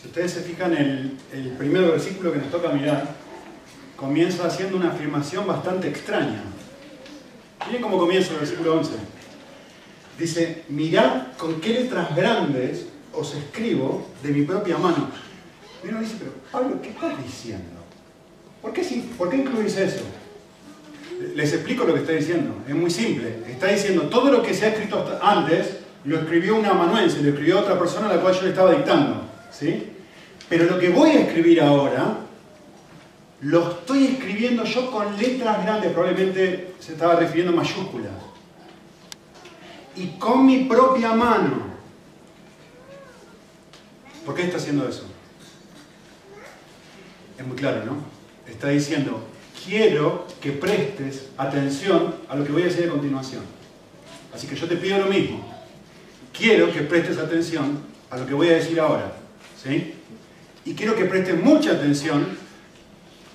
Si ustedes se fijan, el, el primer versículo que nos toca mirar comienza haciendo una afirmación bastante extraña. Miren cómo comienza el versículo 11. Dice, mirad con qué letras grandes os escribo de mi propia mano. Y dice, pero Pablo, ¿qué estás diciendo? ¿Por qué, ¿Por qué incluís eso? Les explico lo que está diciendo. Es muy simple. Está diciendo todo lo que se ha escrito antes lo escribió un amanuense, lo escribió otra persona a la cual yo le estaba dictando. ¿Sí? Pero lo que voy a escribir ahora, lo estoy escribiendo yo con letras grandes, probablemente se estaba refiriendo a mayúsculas. Y con mi propia mano. ¿Por qué está haciendo eso? Es muy claro, ¿no? Está diciendo, quiero que prestes atención a lo que voy a decir a continuación. Así que yo te pido lo mismo. Quiero que prestes atención a lo que voy a decir ahora. ¿Sí? Y quiero que prestes mucha atención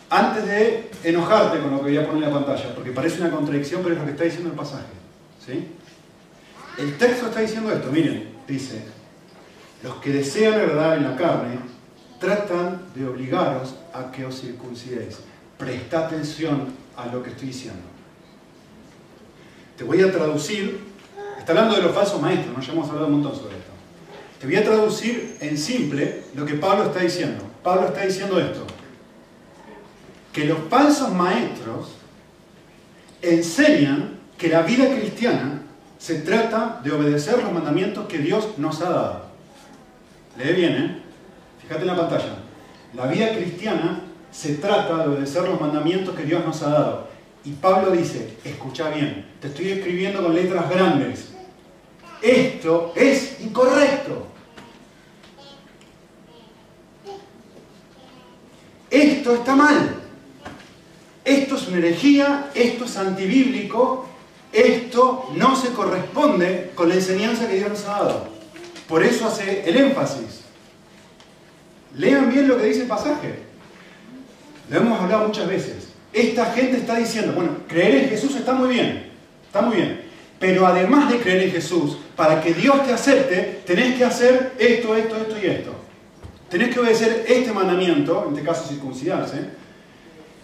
antes de enojarte con lo que voy a poner en la pantalla, porque parece una contradicción, pero es lo que está diciendo el pasaje. El texto está diciendo esto, miren, dice, los que desean agradar en la carne tratan de obligaros a que os circuncidéis presta atención a lo que estoy diciendo. Te voy a traducir, está hablando de los falsos maestros, ¿no? ya hemos hablado un montón sobre esto. Te voy a traducir en simple lo que Pablo está diciendo. Pablo está diciendo esto, que los falsos maestros enseñan que la vida cristiana se trata de obedecer los mandamientos que Dios nos ha dado. Lee bien, ¿eh? Fíjate en la pantalla. La vida cristiana se trata de obedecer los mandamientos que Dios nos ha dado. Y Pablo dice, escucha bien, te estoy escribiendo con letras grandes. Esto es incorrecto. Esto está mal. Esto es una herejía, esto es antibíblico, esto no se corresponde con la enseñanza que Dios nos ha dado. Por eso hace el énfasis. Lean bien lo que dice el pasaje. Lo hemos hablado muchas veces. Esta gente está diciendo, bueno, creer en Jesús está muy bien, está muy bien. Pero además de creer en Jesús, para que Dios te acepte, tenés que hacer esto, esto, esto y esto. Tenés que obedecer este mandamiento, en este caso circuncidarse.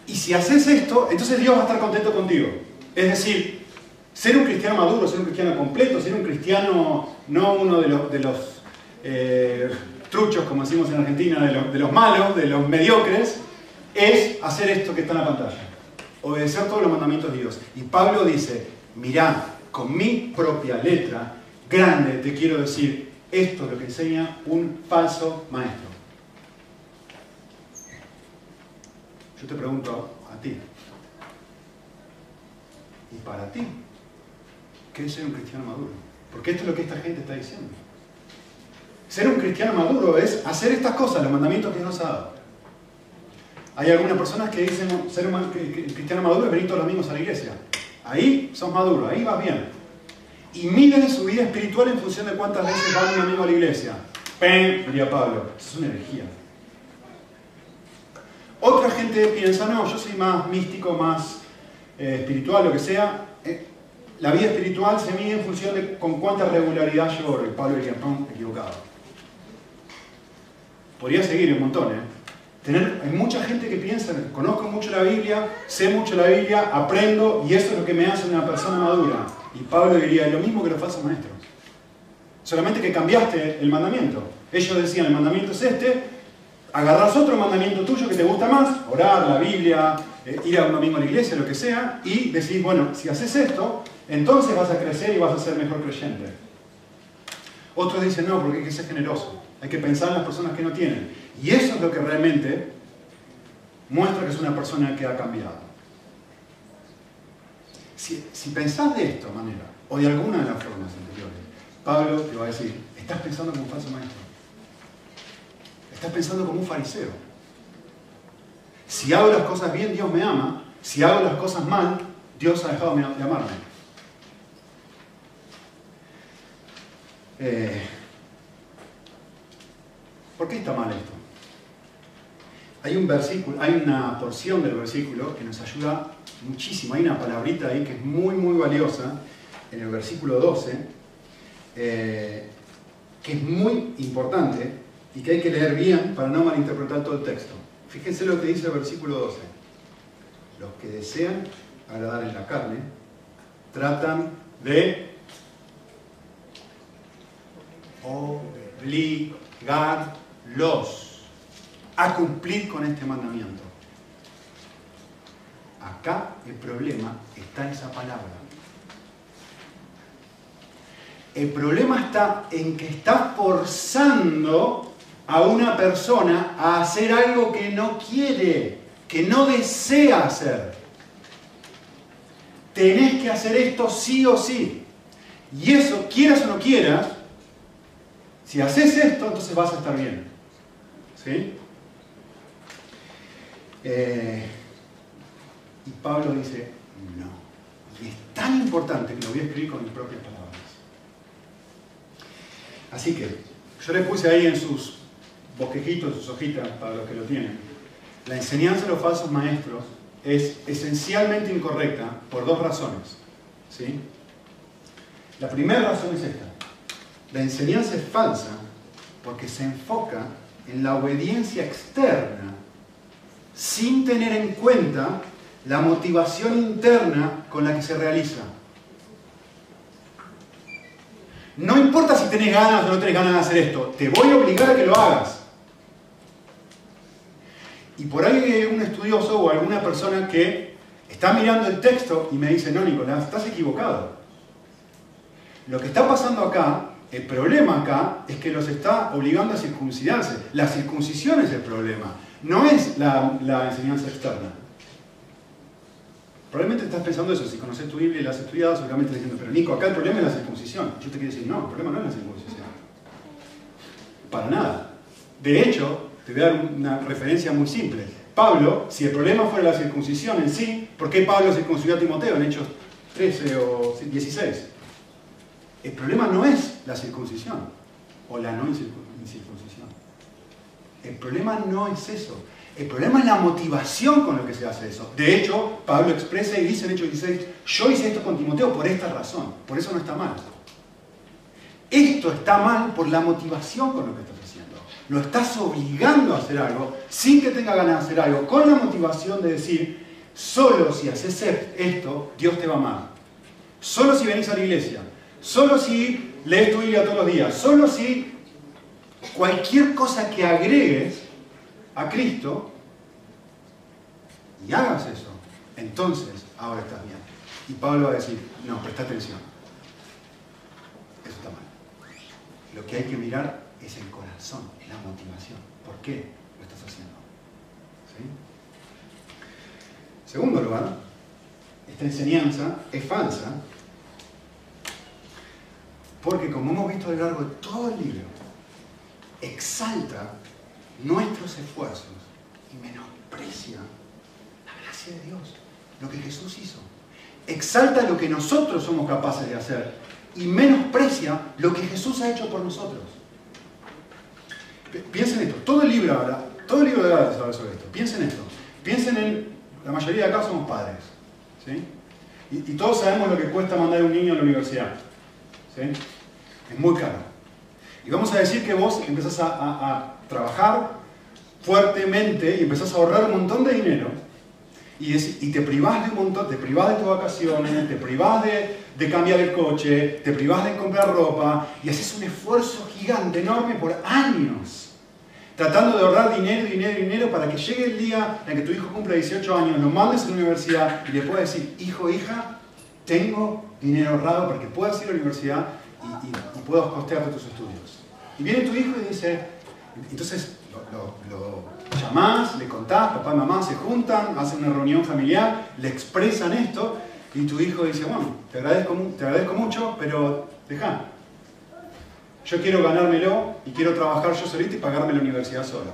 Y si haces esto, entonces Dios va a estar contento contigo. Es decir, ser un cristiano maduro, ser un cristiano completo, ser un cristiano, no uno de los, eh, truchos, como decimos en Argentina, de los, de los malos, de los mediocres, es hacer esto que está en la pantalla. Obedecer todos los mandamientos de Dios. Y Pablo dice, mirá, con mi propia letra, grande, te quiero decir, esto es lo que enseña un falso maestro. Yo te pregunto a ti, ¿y para ti? ¿Qué es ser un cristiano maduro? Porque esto es lo que esta gente está diciendo. Ser un cristiano maduro es hacer estas cosas, los mandamientos que nos ha dado. Hay algunas personas que dicen ser un cristiano maduro es venir todos los domingos a la iglesia. Ahí sos maduro, ahí vas bien. Y miden su vida espiritual en función de cuántas veces va un amigo a la iglesia. ¡Pen! diría Pablo. Es una energía. Otra gente piensa, no, yo soy más místico, más eh, espiritual, lo que sea. Eh, la vida espiritual se mide en función de con cuánta regularidad yo oro. Y Pablo diría, no, equivocado. Podría seguir un montón, ¿eh? hay mucha gente que piensa, conozco mucho la Biblia, sé mucho la Biblia, aprendo y eso es lo que me hace una persona madura. Y Pablo diría, lo mismo que los falsos maestros. Solamente que cambiaste el mandamiento. Ellos decían, el mandamiento es este, agarras otro mandamiento tuyo que te gusta más, orar, la Biblia, eh, ir a un domingo a la iglesia, lo que sea, y decís, bueno, si haces esto, entonces vas a crecer y vas a ser mejor creyente. Otros dicen, no, porque hay que ser generoso. Hay que pensar en las personas que no tienen. Y eso es lo que realmente muestra que es una persona que ha cambiado. Si, si pensás de esta manera, o de alguna de las formas anteriores, Pablo te va a decir, estás pensando como falso maestro. Estás pensando como un fariseo. Si hago las cosas bien, Dios me ama. Si hago las cosas mal, Dios ha dejado de amarme. Eh, ¿Por qué está mal esto? Hay un versículo, hay una porción del versículo que nos ayuda muchísimo. Hay una palabrita ahí que es muy, muy valiosa en el versículo 12, eh, que es muy importante y que hay que leer bien para no malinterpretar todo el texto. Fíjense lo que dice el versículo 12. Los que desean agradar en la carne tratan de obligarlos a cumplir con este mandamiento. Acá el problema está en esa palabra. El problema está en que está forzando a una persona a hacer algo que no quiere, que no desea hacer. Tenés que hacer esto sí o sí. Y eso, quieras o no quieras, si haces esto, entonces vas a estar bien. ¿Sí? Eh, y Pablo dice, no. Y es tan importante que lo voy a escribir con mis propias palabras. Así que yo le puse ahí en sus bosquejitos, sus hojitas, para los que lo tienen. La enseñanza de los falsos maestros es esencialmente incorrecta por dos razones. ¿sí? La primera razón es esta. La enseñanza es falsa porque se enfoca en la obediencia externa sin tener en cuenta la motivación interna con la que se realiza. No importa si tenés ganas o no tenés ganas de hacer esto, te voy a obligar a que lo hagas. Y por ahí hay un estudioso o alguna persona que está mirando el texto y me dice, no, Nicolás, estás equivocado. Lo que está pasando acá, el problema acá, es que los está obligando a circuncidarse. La circuncisión es el problema, no es la, enseñanza externa. Probablemente estás pensando eso, si conoces tu Biblia y la has estudiado, seguramente estás diciendo, pero Nico, acá el problema es la circuncisión. Yo te quiero decir, no, el problema no es la circuncisión. Para nada. De hecho, te voy a dar una referencia muy simple. Pablo, si el problema fuera la circuncisión en sí, ¿por qué Pablo circuncidó a Timoteo en Hechos 13 o 16? El problema no es la circuncisión o la no incircuncisión. El problema no es eso. El problema es la motivación con lo que se hace eso. De hecho, Pablo expresa y dice en Hechos 16, yo hice esto con Timoteo por esta razón, por eso no está mal. Esto está mal por la motivación con lo que. Lo estás obligando a hacer algo sin que tenga ganas de hacer algo, con la motivación de decir, solo si haces esto, Dios te va a amar. Solo si venís a la iglesia, solo si lees tu Biblia todos los días, solo si cualquier cosa que agregues a Cristo y hagas eso, entonces ahora estás bien. Y Pablo va a decir, no, presta atención. Eso está mal. Lo que hay que mirar es el corazón, la motivación. ¿Por qué lo estás haciendo? Segundo lugar, esta enseñanza es falsa porque como hemos visto a lo largo de todo el libro, exalta nuestros esfuerzos y menosprecia la gracia de Dios, lo que Jesús hizo. Exalta lo que nosotros somos capaces de hacer y menosprecia lo que Jesús ha hecho por nosotros. Piensen esto, todo el libro habla, todo el libro de habla sobre esto. Piensen esto. Piensen en, la mayoría de acá somos padres. ¿sí? Y, todos sabemos lo que cuesta mandar a un niño a la universidad. ¿sí? Es muy caro. Y vamos a decir que vos empezás a trabajar fuertemente y empezás a ahorrar un montón de dinero y, te privás de un montón, te privás de tus vacaciones, te privás de, cambiar el coche, te privás de comprar ropa y haces un esfuerzo gigante, enorme por años, tratando de ahorrar dinero, dinero, dinero para que llegue el día en que tu hijo cumpla 18 años, lo mandes a la universidad y le puedas decir, hijo, hija, tengo dinero ahorrado para que puedas ir a la universidad y, puedas costearte tus estudios. Y viene tu hijo y dice, entonces lo, llamás, le contás, papá y mamá se juntan, hacen una reunión familiar, le expresan esto y tu hijo dice, bueno, te agradezco, mucho, pero deja. Yo quiero ganármelo y quiero trabajar yo solito y pagarme la universidad sola.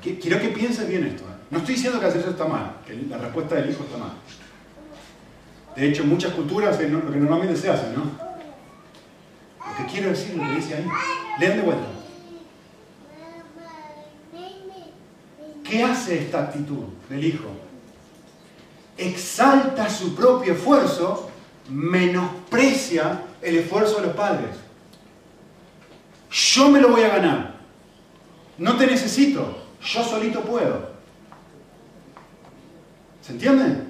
Quiero que pienses bien esto. ¿eh? No estoy diciendo que hacer eso está mal, que la respuesta del hijo está mal. De hecho, muchas culturas es lo que normalmente se hace, ¿no? Lo que quiero decir, lo que dice ahí, lean de vuelta. ¿Qué hace esta actitud del hijo? Exalta su propio esfuerzo, menosprecia el esfuerzo de los padres. Yo me lo voy a ganar. No te necesito. Yo solito puedo. ¿Se entiende?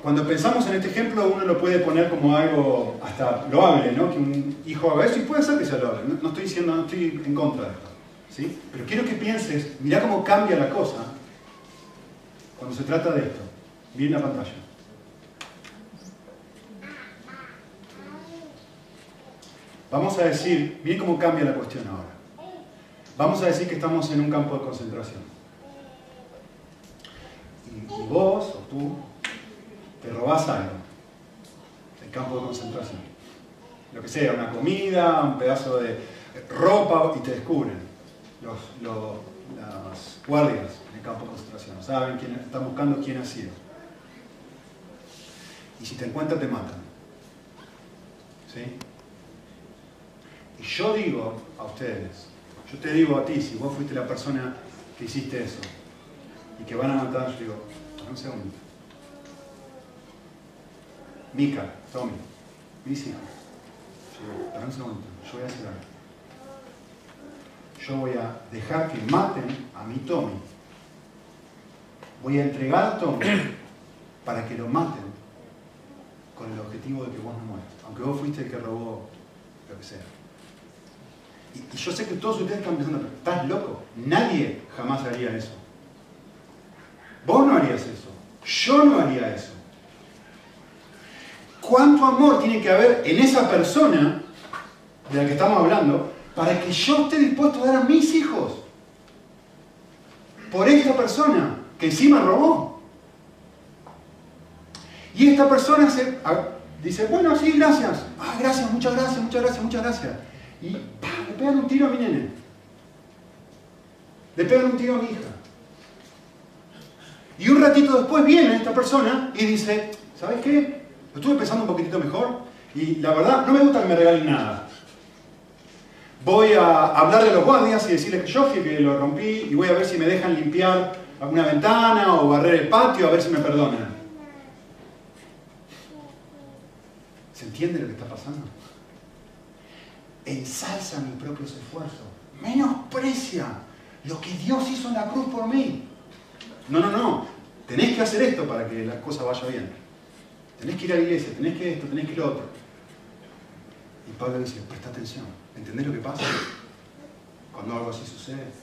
Cuando pensamos en este ejemplo, uno lo puede poner como algo hasta loable, ¿no? Que un hijo haga eso y puede ser que sea loable. No, estoy diciendo, no estoy en contra de esto. ¿sí? Pero quiero que pienses, mira cómo cambia la cosa cuando se trata de esto. Miren la pantalla. Vamos a decir, miren cómo cambia la cuestión ahora. Vamos a decir que estamos en un campo de concentración. Y vos o tú te robás algo el campo de concentración. Lo que sea, una comida, un pedazo de ropa y te descubren los, las guardias campo de concentración. Saben quién, están buscando quién ha sido. Y si te encuentran te matan. ¿Sí? Y yo digo a ustedes, yo te digo a ti, si vos fuiste la persona que hiciste eso y que van a matar, yo digo, un segundo. Mica, Tommy, mis hijos. Yo, un segundo, yo voy a hacer algo. Yo voy a dejar que maten a mi Tommy. Voy a entregar Tommy para que lo maten con el objetivo de que vos no mueras. Aunque vos fuiste el que robó lo que sea. Y, yo sé que todos ustedes están pensando, ¿estás loco? Nadie jamás haría eso. Vos no harías eso. Yo no haría eso cuánto amor tiene que haber en esa persona de la que estamos hablando para que yo esté dispuesto a dar a mis hijos por esta persona que encima robó. Y esta persona se, dice, bueno, sí, gracias. Ah, gracias, muchas gracias, muchas gracias, muchas gracias. Y le pegan un tiro a mi nene. Le pegan un tiro a mi hija. Y un ratito después viene esta persona y dice, ¿sabes qué? Lo estuve pensando un poquitito mejor y la verdad no me gusta que me regalen nada. Voy a hablarle a los guardias y decirles que yo fui que lo rompí y voy a ver si me dejan limpiar alguna ventana o barrer el patio a ver si me perdonan. ¿Se entiende lo que está pasando? Ensalza mis propios esfuerzos. Menosprecia lo que Dios hizo en la cruz por mí. No, no, no. Tenés que hacer esto para que la cosa vaya bien. Tenés que ir a la iglesia, tenés que esto, tenés que lo otro. Y Pablo dice, presta atención. ¿Entendés lo que pasa cuando algo así sucede?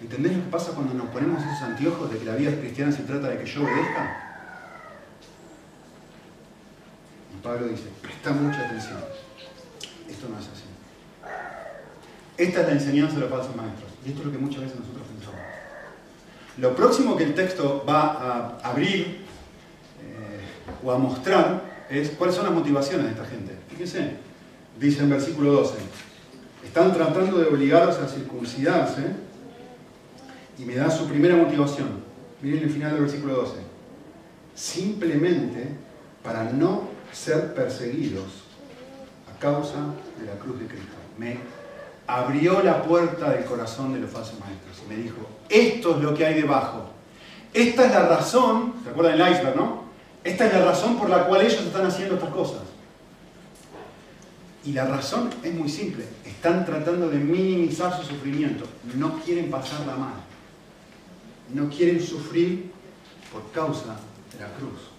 ¿Entendés lo que pasa cuando nos ponemos esos anteojos de que la vida cristiana se trata de que yo obedezca? Y Pablo dice, presta mucha atención. Esto no es así. Esta es la enseñanza de los falsos maestros. Y esto es lo que muchas veces nosotros pensamos. Lo próximo que el texto va a abrir o a mostrar es cuáles son las motivaciones de esta gente. Fíjense, dice en versículo 12, están tratando de obligarlos a circuncidarse y me da su primera motivación. Miren el final del versículo 12. Simplemente para no ser perseguidos a causa de la cruz de Cristo. Me abrió la puerta del corazón de los falsos maestros me dijo, esto es lo que hay debajo. Esta es la razón, ¿se acuerdan del iceberg, no? Esta es la razón por la cual ellos están haciendo estas cosas. Y la razón es muy simple. Están tratando de minimizar su sufrimiento. No quieren pasarla mal. No quieren sufrir por causa de la cruz.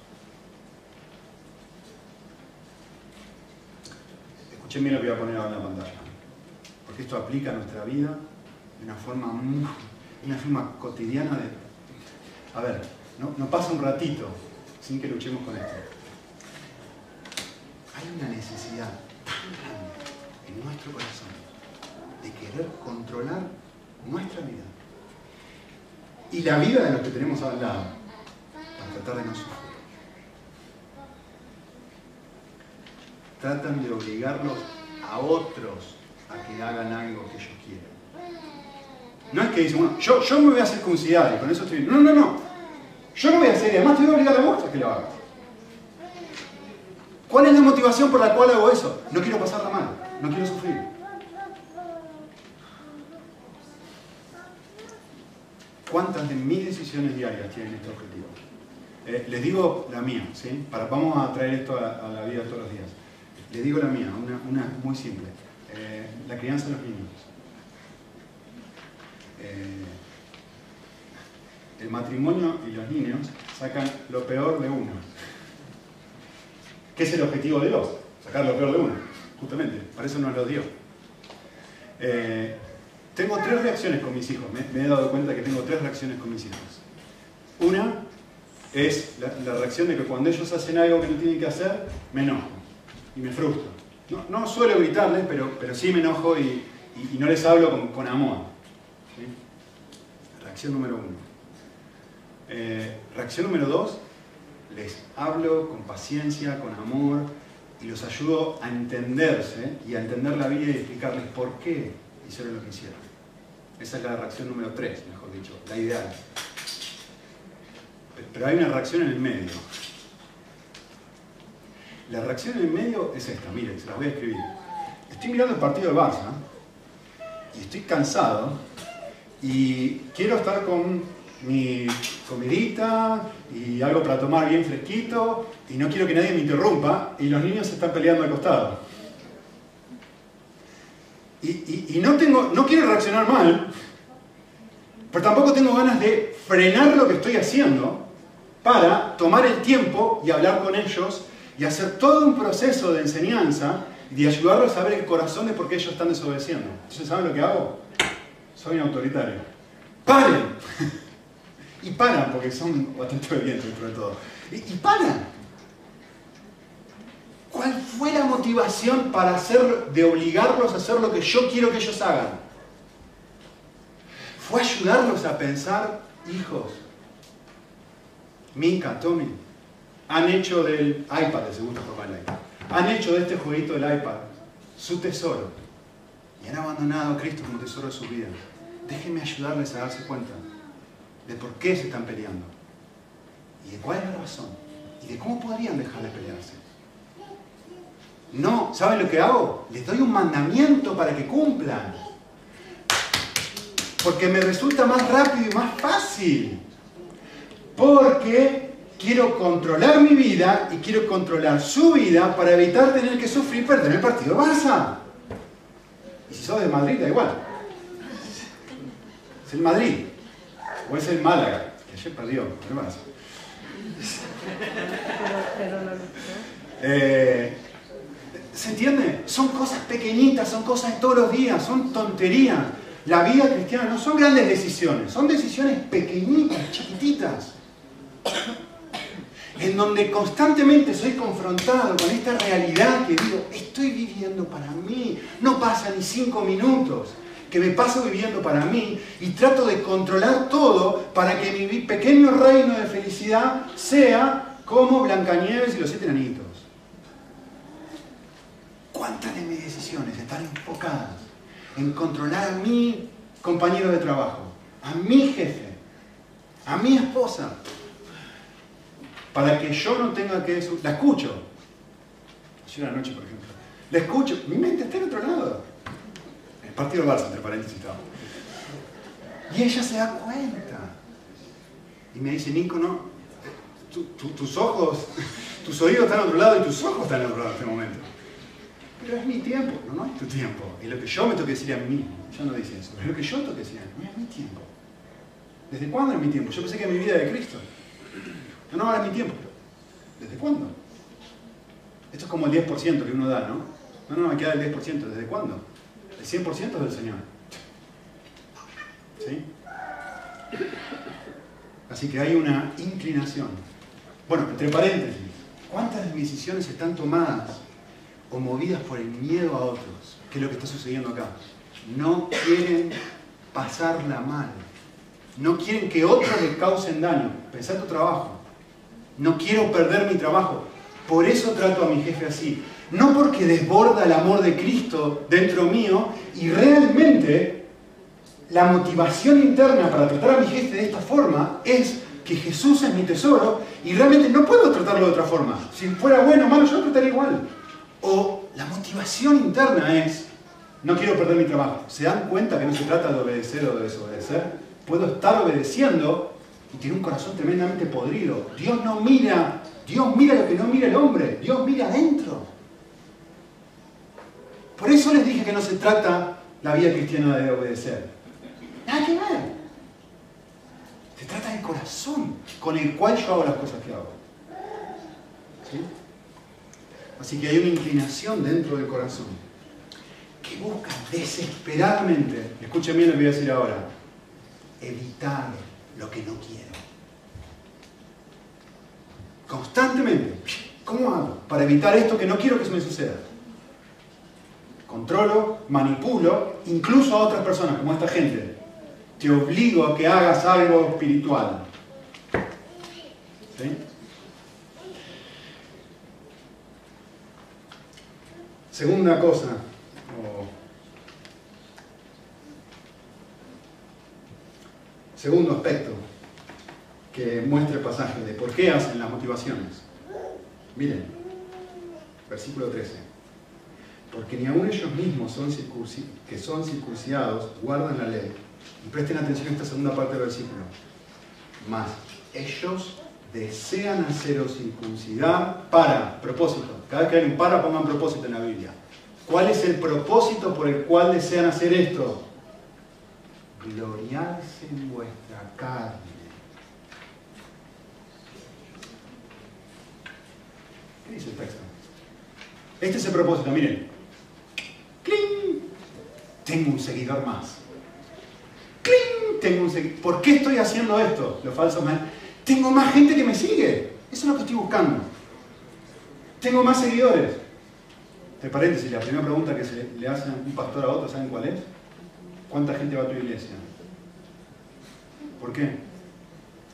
Escuchen bien lo que voy a poner ahora en la pantalla. Porque esto aplica a nuestra vida de una forma una forma cotidiana de... A ver, no, no pasa un ratito sin que luchemos con esto. Hay una necesidad tan grande en nuestro corazón de querer controlar nuestra vida y la vida de los que tenemos al lado para tratar de no sufrir. Tratan de obligarlos a otros a que hagan algo que ellos quieren. No es que dicen, bueno, yo, yo me voy a circuncidar y con eso estoy. No, no, no. Yo no voy a hacer, y además te voy a obligar a vos a que lo hagas. ¿Cuál es la motivación por la cual hago eso? No quiero pasarla mal, no quiero sufrir. ¿Cuántas de mis decisiones diarias tienen este objetivo? Eh, les digo la mía, ¿sí? Vamos a traer esto a, la vida todos los días. Le digo la mía, una, muy simple. Eh, la crianza de los niños. Eh, el matrimonio y los niños sacan lo peor de uno. ¿Qué es el objetivo de Dios? Sacar lo peor de uno, justamente. Para eso nos lo dio. Tengo tres reacciones con mis hijos. Me, he dado cuenta que tengo tres reacciones con mis hijos. Una es la, reacción de que cuando ellos hacen algo que no tienen que hacer, me enojo y me frustro. No, suelo gritarles, pero, pero sí me enojo y, no les hablo con, amor. Reacción número uno. Eh, reacción número dos, les hablo con paciencia, con amor y los ayudo a entenderse y a entender la vida y explicarles por qué hicieron lo que hicieron. Esa es la reacción número tres, mejor dicho, la ideal. Pero hay una reacción en el medio. La reacción en el medio es esta, miren, se las voy a escribir. Estoy mirando el partido de Barça y estoy cansado y quiero estar con mi comidita y algo para tomar bien fresquito y no quiero que nadie me interrumpa y los niños se están peleando al costado. Y, no, tengo, no quiero reaccionar mal, pero tampoco tengo ganas de frenar lo que estoy haciendo para tomar el tiempo y hablar con ellos y hacer todo un proceso de enseñanza y de ayudarlos a ver el corazón de por qué ellos están desobedeciendo. Entonces, ¿saben lo que hago? Soy un autoritario. ¡Paren! y paran, porque son bastante obedientes dentro de todo. Y, y, paran. ¿Cuál fue la motivación para hacer, de obligarlos a hacer lo que yo quiero que ellos hagan? Fue ayudarlos a pensar, hijos, Minka, Tommy, han hecho del iPad, de segunda forma el iPad, han hecho de este jueguito del iPad su tesoro y han abandonado a Cristo como tesoro de su vida. Déjenme ayudarles a darse cuenta de por qué se están peleando y de cuál es la razón y de cómo podrían dejar de pelearse. No, ¿saben lo que hago? Les doy un mandamiento para que cumplan. Porque me resulta más rápido y más fácil. Porque quiero controlar mi vida y quiero controlar su vida para evitar tener que sufrir perder el partido Barça. Y si sos de Madrid, da igual. Es el Madrid. O es el Málaga, que ayer perdió, el Barça. Eh, ¿Se entiende? Son cosas pequeñitas, son cosas de todos los días, son tonterías. La vida cristiana no son grandes decisiones, son decisiones pequeñitas, chiquititas en donde constantemente soy confrontado con esta realidad que digo, estoy viviendo para mí, no pasa ni cinco minutos que me paso viviendo para mí y trato de controlar todo para que mi pequeño reino de felicidad sea como Blancanieves y los siete anitos. ¿Cuántas de mis decisiones están enfocadas en controlar a mi compañero de trabajo, a mi jefe, a mi esposa, para que yo no tenga que... La escucho. Ayer una noche, por ejemplo. La escucho. Mi mente está en otro lado. El partido Barça, entre paréntesis, estaba. Y ella se da cuenta. Y me dice, Nico, no, tus ojos, tus oídos están en otro lado y tus ojos están en otro lado en este momento. Pero es mi tiempo, no, no es tu tiempo. Y lo que yo me tengo que decir a mí ya no dice eso, es lo que yo tengo que decir a mí, es mi tiempo. ¿Desde cuándo es mi tiempo? Yo pensé que mi vida de Cristo. No, no, ahora es mi tiempo. ¿Desde cuándo? Esto es como el 10% que uno da, ¿no? No, no, me queda el 10%. ¿Desde cuándo? El 100% es del Señor. ¿Sí? Así que hay una inclinación. Bueno, entre paréntesis, ¿cuántas decisiones están tomadas o movidas por el miedo a otros? ¿Qué es lo que está sucediendo acá? No quieren pasarla mal. No quieren que otros les causen daño. Pensá en tu trabajo. No quiero perder mi trabajo. Por eso trato a mi jefe así. No porque desborda el amor de Cristo dentro mío y realmente la motivación interna para tratar a mi jefe de esta forma es que Jesús es mi tesoro y realmente no puedo tratarlo de otra forma. Si fuera bueno o malo, yo lo trataría igual. O la motivación interna es, no quiero perder mi trabajo. ¿Se dan cuenta que no se trata de obedecer o de desobedecer? Puedo estar obedeciendo y tiene un corazón tremendamente podrido. Dios no mira, Dios mira lo que no mira el hombre, Dios mira adentro. Por eso les dije que no se trata la vida cristiana de obedecer. Nada que ver. Se trata del corazón con el cual yo hago las cosas que hago. ¿Sí? Así que hay una inclinación dentro del corazón que busca desesperadamente, escuchen bien lo que voy a decir ahora, evitar lo que no quiero. Constantemente. ¿Cómo hago para evitar esto que no quiero que se me suceda? Controlo, manipulo, incluso a otras personas, como esta gente. Te obligo a que hagas algo espiritual. ¿Sí? Segunda cosa, segundo aspecto que muestra el pasaje de por qué hacen las motivaciones. Miren, versículo 13. Porque ni aun ellos mismos que son circuncidados guardan la ley. Presten atención a esta segunda parte del versículo. Más, ellos desean hacer circuncidar para, propósito. Cada vez que hay un para, pongan propósito en la Biblia. ¿Cuál es el propósito por el cual desean hacer esto? Gloriarse en vuestra carne. ¿Qué dice el texto? Este es el propósito, miren. ¡Cling! Tengo un seguidor más. ¡Cling! Tengo un seguidor. ¿Por qué estoy haciendo esto? Los falsos man. Tengo más gente que me sigue. Eso es lo que estoy buscando. Tengo más seguidores. De paréntesis, la primera pregunta que se le hace un pastor a otro, ¿saben cuál es? ¿Cuánta gente va a tu iglesia? ¿Por qué?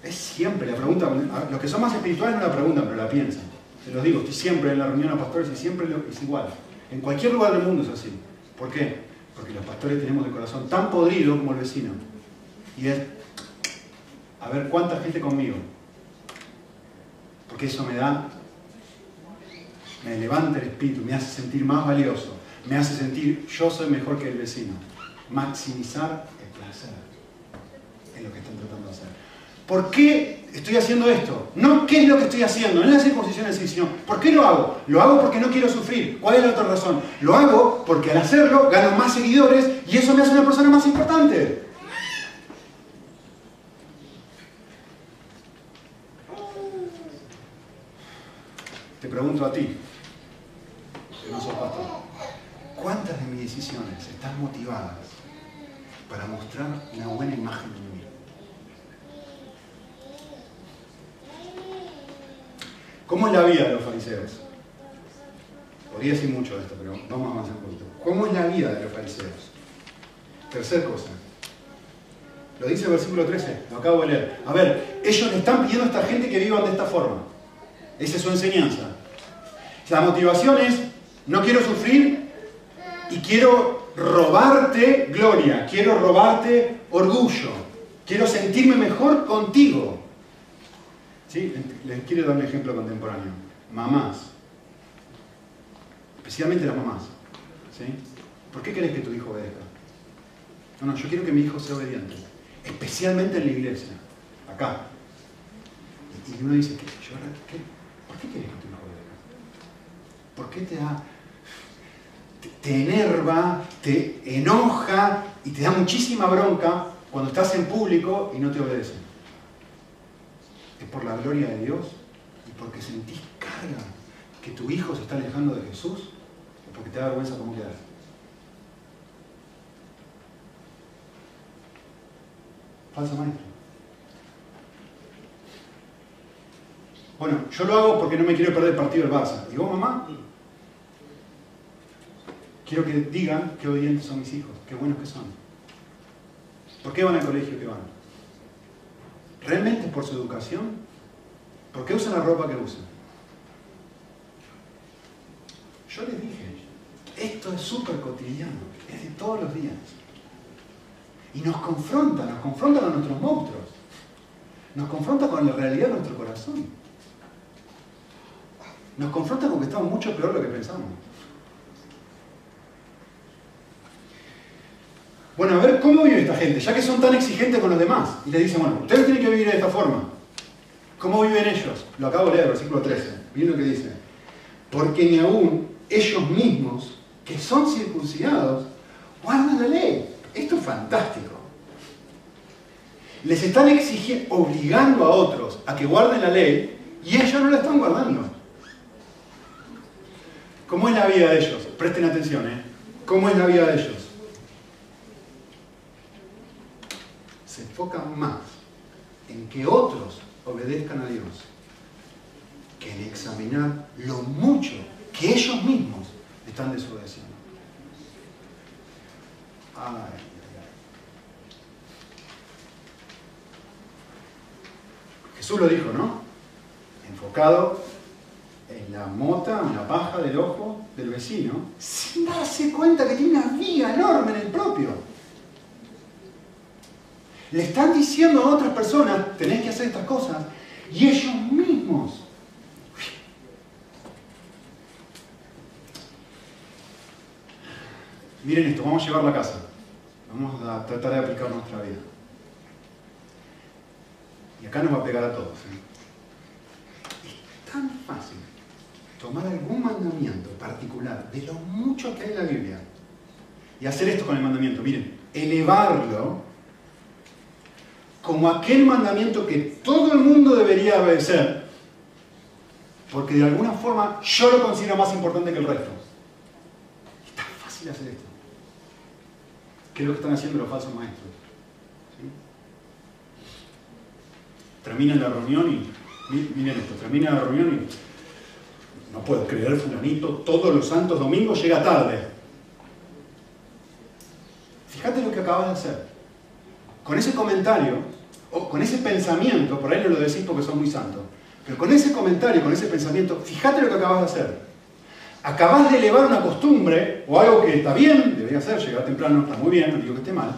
Es siempre la pregunta. Los que son más espirituales no la preguntan, pero la piensan. Se los digo, estoy siempre en la reunión a pastores y siempre es igual. En cualquier lugar del mundo es así. ¿Por qué? Porque los pastores tenemos el corazón tan podrido como el vecino. Y es, a ver cuánta gente conmigo. Porque eso me da me levanta el espíritu, me hace sentir más valioso, me hace sentir yo soy mejor que el vecino. Maximizar el placer es lo que están tratando de hacer. ¿Por qué estoy haciendo esto? No qué es lo que estoy haciendo, no es la circuncisión en sí, sino ¿por qué lo hago? Lo hago porque no quiero sufrir. ¿Cuál es la otra razón? Lo hago porque al hacerlo gano más seguidores y eso me hace una persona más importante. Pregunto a ti, ¿Cuántas de mis decisiones están motivadas para mostrar una buena imagen de mí? ¿Cómo es la vida de los fariseos? Podría decir mucho de esto, pero vamos a avanzar un poquito. ¿Cómo es la vida de los fariseos? Tercer cosa. Lo dice el versículo 13, lo acabo de leer. A ver, ellos le están pidiendo a esta gente que vivan de esta forma. Esa es su enseñanza. La motivación es no quiero sufrir y quiero robarte gloria, quiero robarte orgullo, quiero sentirme mejor contigo. ¿Sí? Les quiero dar un ejemplo contemporáneo. Mamás, especialmente las mamás. ¿Sí? ¿Por qué querés que tu hijo obedezca? No, no, yo quiero que mi hijo sea obediente, especialmente en la iglesia, acá. Y uno dice, ¿qué? ¿por qué querés que tu hijo obedezca? ¿Por qué te da te enerva, te enoja y te da muchísima bronca cuando estás en público y no te obedecen. Es por la gloria de Dios y porque sentís carga que tu hijo se está alejando de Jesús o porque te da vergüenza cómo quedar. Falso maestro. Bueno, yo lo hago porque no me quiero perder el partido del Barça. ¿Y vos, mamá? Quiero que digan qué obedientes son mis hijos, qué buenos que son. ¿Por qué van al colegio que van? ¿Realmente por su educación? ¿Por qué usan la ropa que usan? Yo les dije, esto es súper cotidiano, es de todos los días. Y nos confronta, nos confronta a nuestros monstruos. Nos confronta con la realidad de nuestro corazón. Nos confronta con que estamos mucho peor de lo que pensamos. Bueno, a ver, ¿cómo vive esta gente? Ya que son tan exigentes con los demás. Y le dicen, bueno, ustedes tienen que vivir de esta forma. ¿Cómo viven ellos? Lo acabo de leer, versículo 13. Miren lo que dice. Porque ni aún ellos mismos, que son circuncidados, guardan la ley. Esto es fantástico. Les están exigiendo, obligando a otros a que guarden la ley y ellos no la están guardando. ¿Cómo es la vida de ellos? Presten atención, ¿eh? ¿Cómo es la vida de ellos? Se enfocan más en que otros obedezcan a Dios que en examinar lo mucho que ellos mismos están desobedeciendo. Ay. Jesús lo dijo, ¿no? Enfocado en la mota, en la paja del ojo del vecino, sin darse cuenta que tiene una viga enorme en el propio. Le están diciendo a otras personas, tenés que hacer estas cosas, y ellos mismos. Miren esto, vamos a llevarlo a casa. Vamos a tratar de aplicar nuestra vida. Y acá nos va a pegar a todos. ¿eh? Es tan fácil tomar algún mandamiento particular de lo mucho que hay en la Biblia y hacer esto con el mandamiento. Miren, elevarlo como aquel mandamiento que todo el mundo debería obedecer, porque de alguna forma yo lo considero más importante que el resto. Es tan fácil hacer esto. ¿Qué es lo que están haciendo los falsos maestros? Termina la reunión y, miren esto, termina la reunión y no puedo creer, fulanito, todos los santos domingos llega tarde. Fíjate lo que acabas de hacer. Con ese comentario, con ese pensamiento, por ahí no lo decís porque son muy santos, pero con ese comentario, con ese pensamiento, fíjate lo que acabas de hacer. Acabas de elevar una costumbre, o algo que está bien, debería ser, llegar temprano, está muy bien, no digo que esté mal,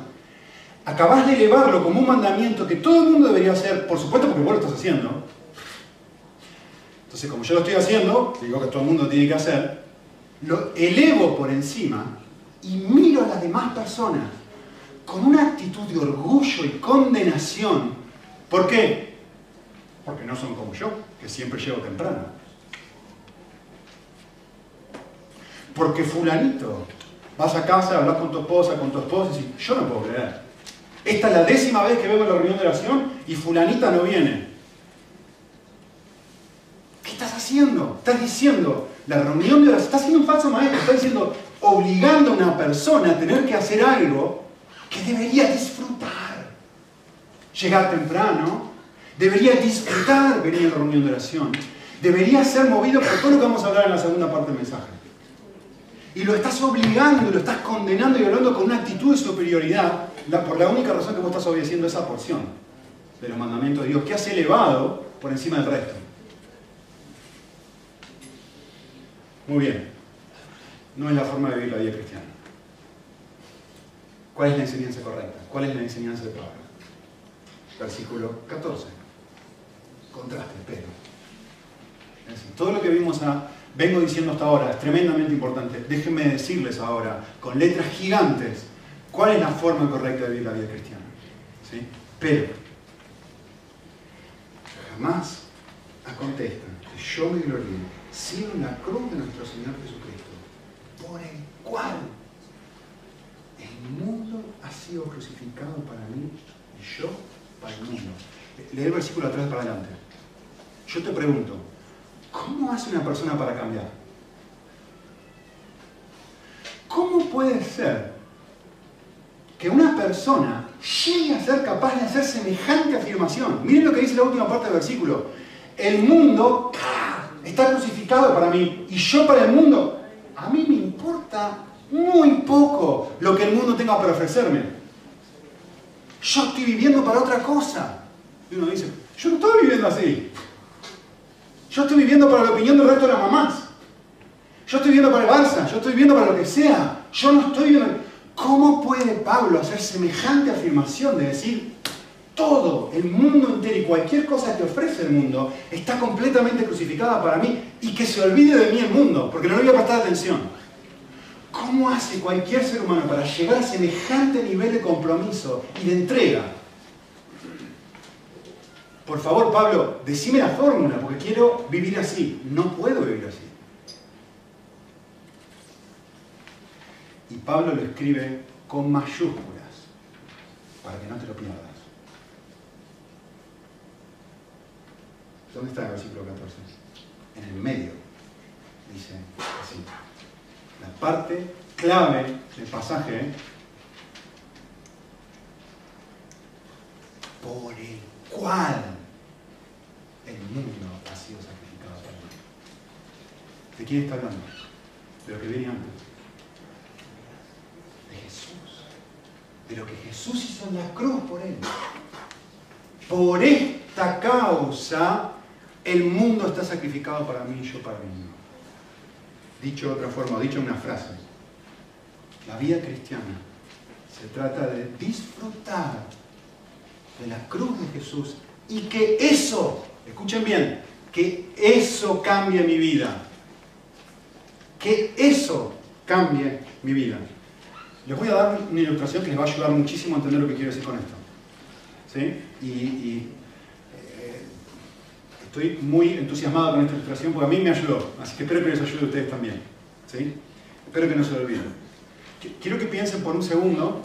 acabas de elevarlo como un mandamiento que todo el mundo debería hacer, por supuesto porque vos lo estás haciendo. Entonces, como yo lo estoy haciendo, digo que todo el mundo tiene que hacer, lo elevo por encima y miro a las demás personas con una actitud de orgullo y condenación. ¿Por qué? Porque no son como yo, que siempre llego temprano. Porque fulanito, vas a casa, hablas con tu esposa, con tu esposa y dices, yo no puedo creer. Esta es la décima vez que veo la reunión de oración y fulanita no viene. ¿Qué estás haciendo? Estás diciendo, la reunión de oración, estás siendo un falso maestro, estás diciendo, obligando a una persona a tener que hacer algo que debería disfrutar. Llegar temprano, debería disfrutar venir a la reunión de oración, debería ser movido por todo lo que vamos a hablar en la segunda parte del mensaje. Y lo estás obligando, lo estás condenando y hablando con una actitud de superioridad por la única razón que vos estás obedeciendo esa porción de los mandamientos de Dios, que has elevado por encima del resto. Muy bien. No es la forma de vivir la vida cristiana. ¿Cuál es la enseñanza correcta? ¿Cuál es la enseñanza de Pablo? Versículo 14. Contraste, pero. todo lo que vimos a, vengo diciendo hasta ahora es tremendamente importante. Déjenme decirles ahora, con letras gigantes, ¿Cuál es la forma correcta de vivir la vida cristiana? Pero jamás acontezcan que yo me gloríe sino la cruz de nuestro Señor Jesucristo, por el cual el mundo ha sido crucificado para mí y yo para el mundo. Lee el versículo 3 para adelante. Yo te pregunto, ¿cómo hace una persona para cambiar? ¿Cómo puede ser que una persona llegue a ser capaz de hacer semejante afirmación. Miren lo que dice la última parte del versículo. El mundo está crucificado para mí y yo para el mundo. A mí me importa muy poco lo que el mundo tenga para ofrecerme. Yo estoy viviendo para otra cosa. Y uno dice, yo no estoy viviendo así. Yo estoy viviendo para la opinión del resto de las mamás. Yo estoy viviendo para el Barça, yo estoy viviendo para lo que sea. Yo no estoy viviendo... ¿Cómo puede Pablo hacer semejante afirmación de decir, todo, el mundo entero y cualquier cosa que ofrece el mundo está completamente crucificada para mí y que se olvide de mí el mundo, porque no le voy a prestar atención? ¿Cómo hace cualquier ser humano para llegar a semejante nivel de compromiso y de entrega? Por favor, Pablo, decime la fórmula, porque quiero vivir así. No puedo vivir así. Pablo lo escribe con mayúsculas, para que no te lo pierdas. ¿Dónde está el versículo 14? En el medio. Dice así. La parte clave del pasaje, por el cual el mundo ha sido sacrificado para mí. ¿De quién está hablando? De lo que viene antes. De Jesús. De lo que Jesús hizo en la cruz por él. Por esta causa el mundo está sacrificado para mí y yo para mí. Dicho de otra forma, dicho en una frase, la vida cristiana se trata de disfrutar de la cruz de Jesús y que eso, escuchen bien, que eso cambie mi vida. Que eso cambie mi vida. Les voy a dar una ilustración que les va a ayudar muchísimo a entender lo que quiero decir con esto. ¿Sí? Y, eh, estoy muy entusiasmado con esta ilustración porque a mí me ayudó. Así que espero que les ayude a ustedes también. ¿Sí? Espero que no se lo olviden. Quiero que piensen por un segundo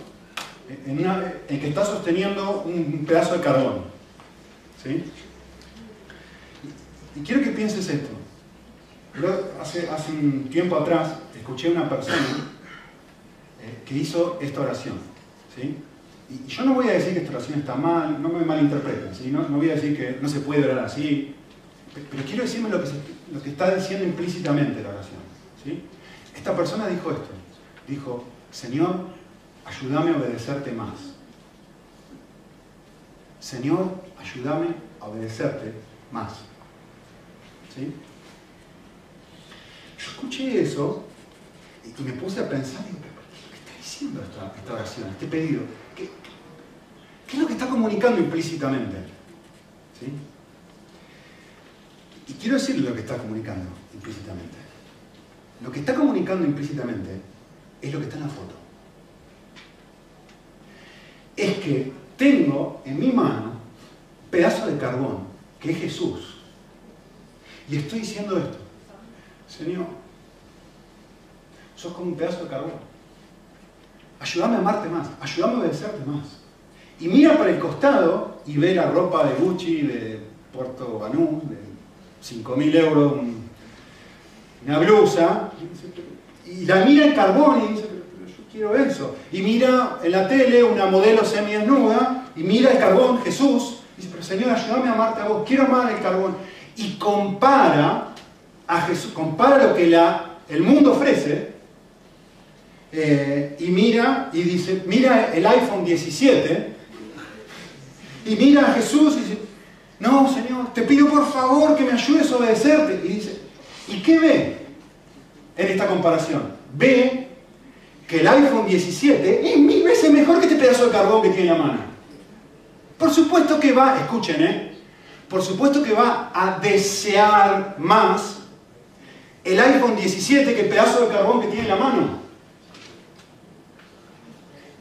en, que está sosteniendo un pedazo de carbón. ¿sí? Y, quiero que pienses esto. hace, hace un tiempo atrás escuché a una persona eh, que hizo esta oración. ¿sí? Y yo no voy a decir que esta oración está mal, no me malinterpreten, ¿sí? no voy a decir que no se puede orar así, pero quiero decirme lo que, está diciendo implícitamente la oración. Esta persona dijo esto, dijo, Señor, ayúdame a obedecerte más. Señor, ayúdame a obedecerte más. Yo escuché eso y me puse a pensar, digo, ¿qué está diciendo esta, oración, este pedido? ¿Qué, es lo que está comunicando implícitamente? ¿Sí? Y quiero decirle lo que está comunicando implícitamente. Lo que está comunicando implícitamente es lo que está en la foto. Es que tengo en mi mano pedazo de carbón, que es Jesús. Y estoy diciendo esto. Señor, sos como un pedazo de carbón. Ayúdame a amarte más, ayúdame a obedecerte más. Y mira para el costado y ve la ropa de Gucci, de Puerto Banú, de 5.000 euros, una blusa, y la mira en carbón y dice, pero, yo quiero eso. Y mira en la tele una modelo semidesnuda y mira el carbón, Jesús, y dice, pero Señor, ayúdame a amarte a vos, quiero amar el carbón. Y compara a Jesús, compara lo que la, el mundo ofrece eh, y mira y dice, mira el iPhone 17 y mira a Jesús y dice, no, Señor, te pido por favor que me ayudes a obedecerte. Y dice, ¿y qué ve? en esta comparación. Ve que el iPhone 17 es mil veces mejor que este pedazo de carbón que tiene en la mano. Por supuesto que va, escuchen, ¿eh? Por supuesto que va a desear más el iPhone 17 que el pedazo de carbón que tiene en la mano.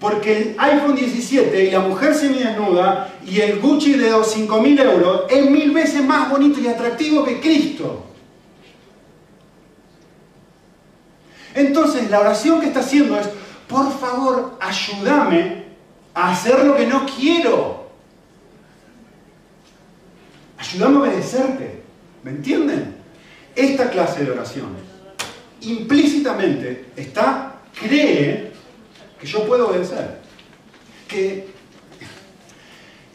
Porque el iPhone 17 y la mujer semidesnuda y el Gucci de 5.000 euros es mil veces más bonito y atractivo que Cristo. Entonces la oración que está haciendo es, por favor, ayúdame a hacer lo que no quiero. Ayúdame a obedecerte. ¿Me entienden? Esta clase de oración implícitamente está, cree que yo puedo obedecer. Que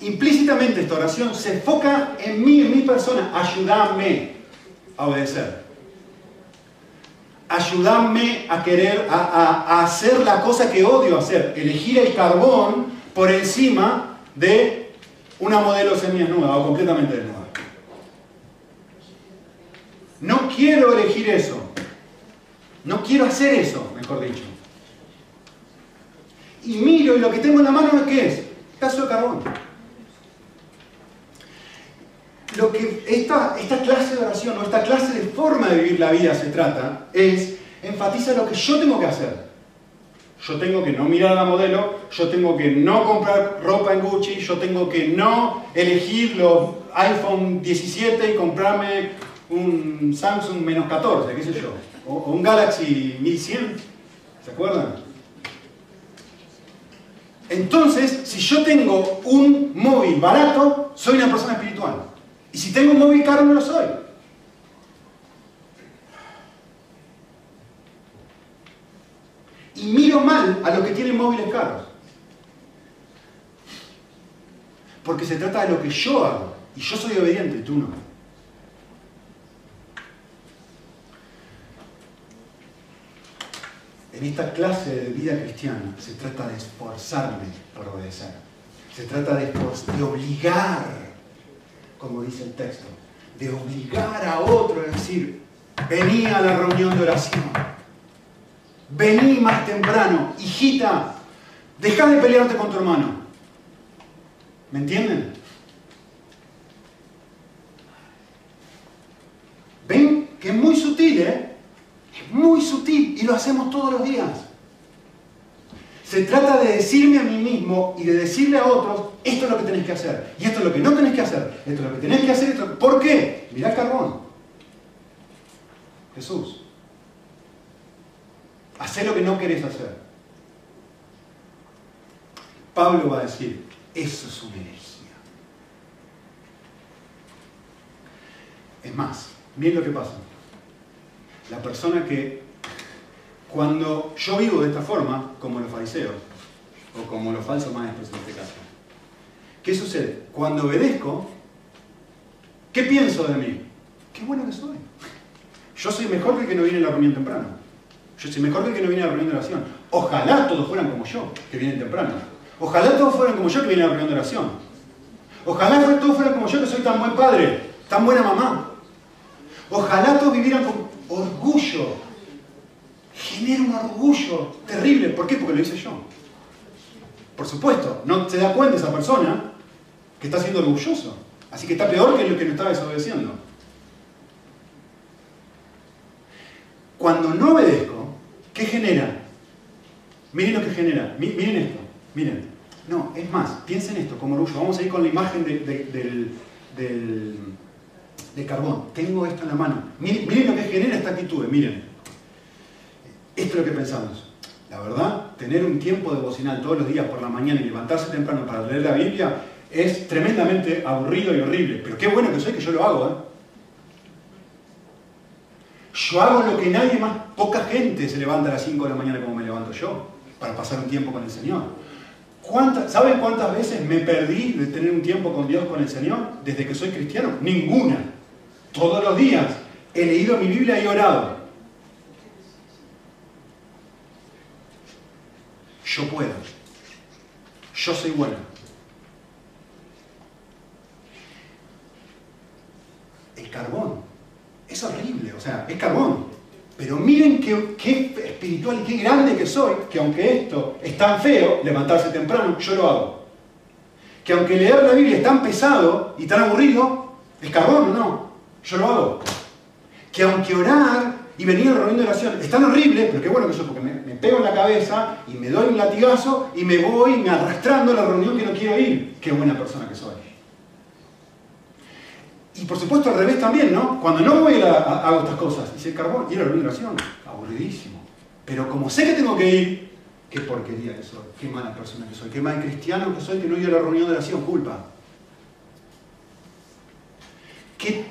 implícitamente esta oración se enfoca en mí, en mi persona. Ayúdame a obedecer ayudarme a querer, a, hacer la cosa que odio hacer, elegir el carbón por encima de una modelo semi-desnuda o completamente desnuda. No quiero elegir eso. No quiero hacer eso, mejor dicho. Y miro y lo que tengo en la mano, ¿qué es? Caso de carbón lo que esta, esta clase de oración o esta clase de forma de vivir la vida se trata es enfatiza lo que yo tengo que hacer. Yo tengo que no mirar a la modelo, yo tengo que no comprar ropa en Gucci, yo tengo que no elegir los iPhone 17 y comprarme un Samsung menos 14, qué sé yo, o, un Galaxy 1100, ¿se acuerdan? Entonces, si yo tengo un móvil barato, soy una persona espiritual. Y si tengo un móvil caro, no lo soy. Y miro mal a los que tienen móviles caros. Porque se trata de lo que yo hago. Y yo soy obediente, tú no. En esta clase de vida cristiana se trata de esforzarme por obedecer. Se trata de, obligar, como dice el texto, de obligar a otro a decir, vení a la reunión de oración. Vení más temprano, hijita, deja de pelearte con tu hermano. ¿Me entienden? ¿Ven? Que es muy sutil, ¿eh? Muy sutil y lo hacemos todos los días. Se trata de decirme a mí mismo y de decirle a otros, esto es lo que tenés que hacer, y esto es lo que no tenés que hacer, esto es lo que tenés que hacer, esto... ¿por qué? Mirá el carbón. Jesús. Hacé lo que no querés hacer. Pablo va a decir, eso es una herejía. Es más, miren lo que pasa. La persona que, cuando yo vivo de esta forma, como los fariseos, o como los falsos maestros en este caso, ¿qué sucede? Cuando obedezco, ¿qué pienso de mí? Qué bueno que soy. Yo soy mejor que el que no viene a la reunión temprano. Yo soy mejor que el que no viene a la reunión de oración. Ojalá todos fueran como yo, que vienen temprano. Ojalá todos fueran como yo que vienen a la reunión de oración. Ojalá todos fueran como yo que soy tan buen padre, tan buena mamá. Ojalá todos vivieran con orgullo. Genera un orgullo terrible. ¿Por qué? Porque lo hice yo. Por supuesto, no se da cuenta esa persona que está siendo orgulloso. Así que está peor que lo que no está desobedeciendo. Cuando no obedezco, ¿qué genera? Miren lo que genera. Miren esto. Miren, no, es más, piensen esto como orgullo. Vamos a ir con la imagen del, carbón. Tengo esto en la mano. Miren, lo que genera esta actitud, miren. Esto es lo que pensamos. La verdad, tener un tiempo devocional todos los días por la mañana y levantarse temprano para leer la Biblia es tremendamente aburrido y horrible. Pero qué bueno que soy que yo lo hago, ¿eh? Yo hago lo que nadie más, poca gente se levanta a las 5 de la mañana como me levanto yo, para pasar un tiempo con el Señor. ¿Saben cuántas veces me perdí de tener un tiempo con Dios, con el Señor, desde que soy cristiano? Ninguna. Todos los días he leído mi Biblia y orado. Yo puedo. Yo soy bueno. El carbón. Es horrible, o sea, es carbón. Pero miren qué, espiritual y qué grande que soy, que aunque esto es tan feo, levantarse temprano, yo lo hago. Que aunque leer la Biblia es tan pesado y tan aburrido, es carbón, ¿no? Yo lo hago. Que aunque orar y venir a la reunión de oración es tan horrible, pero qué bueno que soy, porque me, pego en la cabeza y me doy un latigazo y me voy me arrastrando a la reunión que no quiero ir. Qué buena persona que soy. Y por supuesto al revés también, ¿no? Cuando no voy a, a, hago estas cosas, dice carbón, ir a la oración, aburridísimo. Pero como sé que tengo que ir, qué porquería que soy, qué mala persona que soy, qué mal cristiano que soy que no ir a la reunión de oración, culpa. ¿Qué,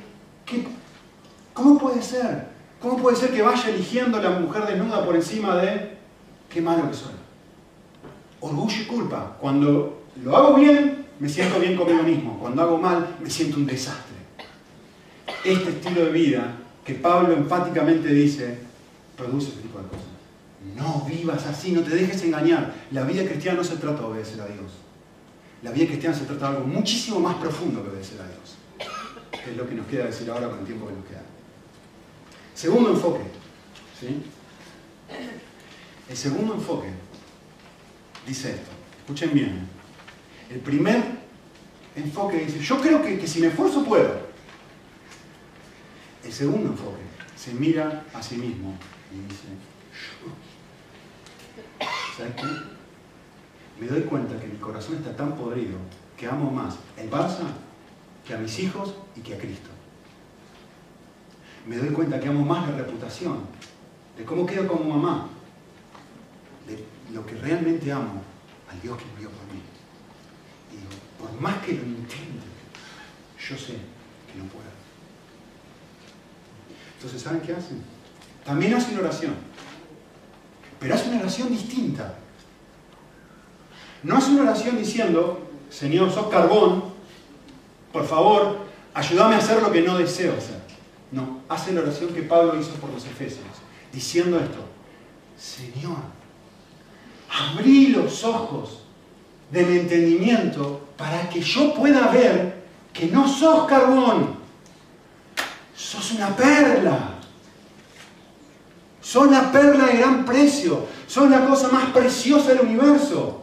cómo puede ser? ¿Cómo puede ser que vaya eligiendo a la mujer desnuda por encima de qué malo que soy? Orgullo y culpa. Cuando lo hago bien, me siento bien conmigo mismo. Cuando hago mal, me siento un desastre este estilo de vida que Pablo enfáticamente dice, produce ese tipo de cosas. No vivas así, no te dejes engañar. La vida cristiana no se trata de obedecer a Dios. La vida cristiana se trata de algo muchísimo más profundo que obedecer a Dios. Es lo que nos queda decir ahora con el tiempo que nos queda. Segundo enfoque. ¿sí? El segundo enfoque dice esto. Escuchen bien. El primer enfoque dice, yo creo que, que si me esfuerzo puedo. El segundo enfoque se mira a sí mismo y dice, ¿sabes qué? Me doy cuenta que mi corazón está tan podrido que amo más el Barça que a mis hijos y que a Cristo. Me doy cuenta que amo más la reputación, de cómo quedo como mamá, de lo que realmente amo al Dios que murió por mí. Y digo, por más que lo intente, yo sé que no puedo. Entonces, ¿saben qué hacen? También hacen oración. Pero hace una oración distinta. No hace una oración diciendo, Señor, sos carbón, por favor, ayúdame a hacer lo que no deseo hacer. No, hace la oración que Pablo hizo por los Efesios, diciendo esto, Señor, abrí los ojos de mi entendimiento para que yo pueda ver que no sos carbón, sos una perla. Sos la perla de gran precio, sos la cosa más preciosa del universo.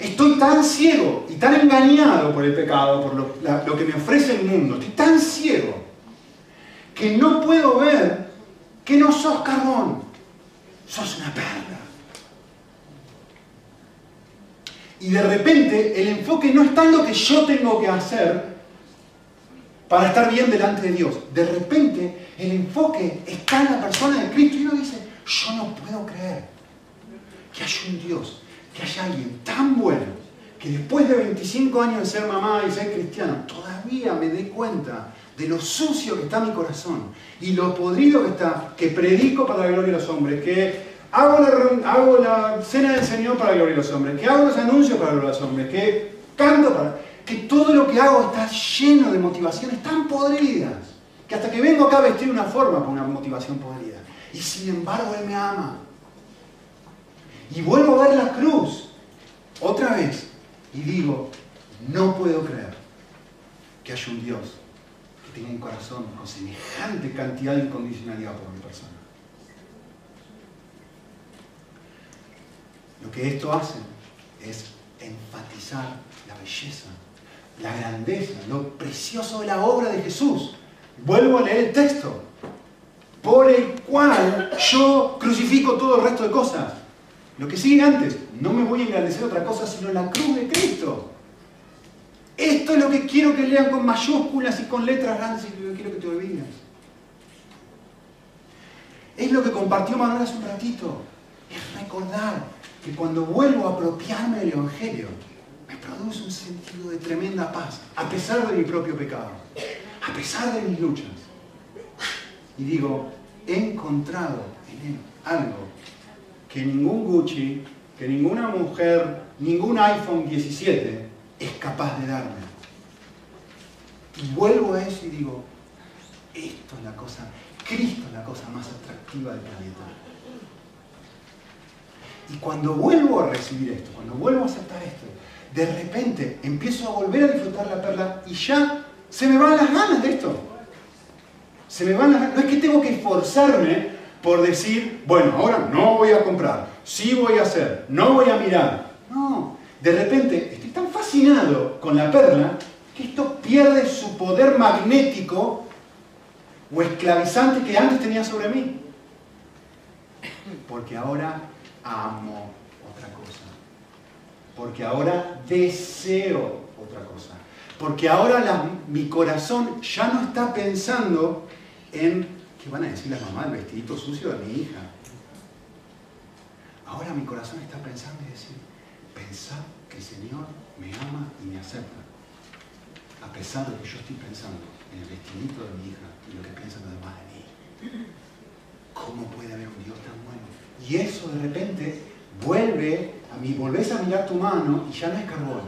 Estoy tan ciego y tan engañado por el pecado, por lo, que me ofrece el mundo, estoy tan ciego que no puedo ver que no sos carbón, sos una perla. Y de repente el enfoque no está en lo que yo tengo que hacer para estar bien delante de Dios. De repente el enfoque está en la persona de Cristo y uno dice, yo no puedo creer que haya un Dios que haya alguien tan bueno que después de 25 años de ser mamá y ser cristiano, todavía me dé cuenta de lo sucio que está mi corazón y lo podrido que está, que predico para la gloria de los hombres, que hago la, cena del Señor para la gloria de los hombres, que hago los anuncios para la gloria de los hombres, que canto para... que todo lo que hago está lleno de motivaciones tan podridas, que hasta que vengo acá a vestir una forma con una motivación podrida. Y sin embargo Él me ama. Y vuelvo a ver la cruz otra vez y digo, no puedo creer que haya un Dios que tenga un corazón con semejante cantidad de incondicionalidad por mi persona. Lo que esto hace es enfatizar la belleza, la grandeza, lo precioso de la obra de Jesús. Vuelvo a leer el texto, por el cual yo crucifico todo el resto de cosas. Lo que sigue antes, no me voy a engrandecer otra cosa sino la cruz de Cristo. Esto es lo que quiero que lean con mayúsculas y con letras grandes y lo que quiero que te olvides. Es lo que compartió Manuel hace un ratito. Es recordar que cuando vuelvo a apropiarme del Evangelio, me produce un sentido de tremenda paz, a pesar de mi propio pecado, a pesar de mis luchas. Y digo, he encontrado en él algo que ningún Gucci, que ninguna mujer, ningún iPhone 17 es capaz de darme. Y vuelvo a eso y digo, esto es la cosa, Cristo es la cosa más atractiva del planeta. Y cuando vuelvo a recibir esto, cuando vuelvo a aceptar esto, de repente empiezo a volver a disfrutar la perla y ya se me van las ganas de esto. Se me van las ganas. No es que tengo que esforzarme por decir, bueno, ahora no voy a comprar, sí voy a hacer, no voy a mirar. No, de repente estoy tan fascinado con la perla que esto pierde su poder magnético o esclavizante que antes tenía sobre mí. Porque ahora amo otra cosa. Porque ahora deseo otra cosa. Porque ahora mi corazón ya no está pensando en ¿Qué van a decir las mamás? El vestidito sucio de mi hija. Ahora mi corazón está pensando y decir, pensad que el Señor me ama y me acepta. A pesar de que yo estoy pensando en el vestidito de mi hija y lo que piensan los demás de mí. ¿Cómo puede haber un Dios tan bueno? Y eso de repente vuelve a mí, volvés a mirar tu mano y ya no es carbón.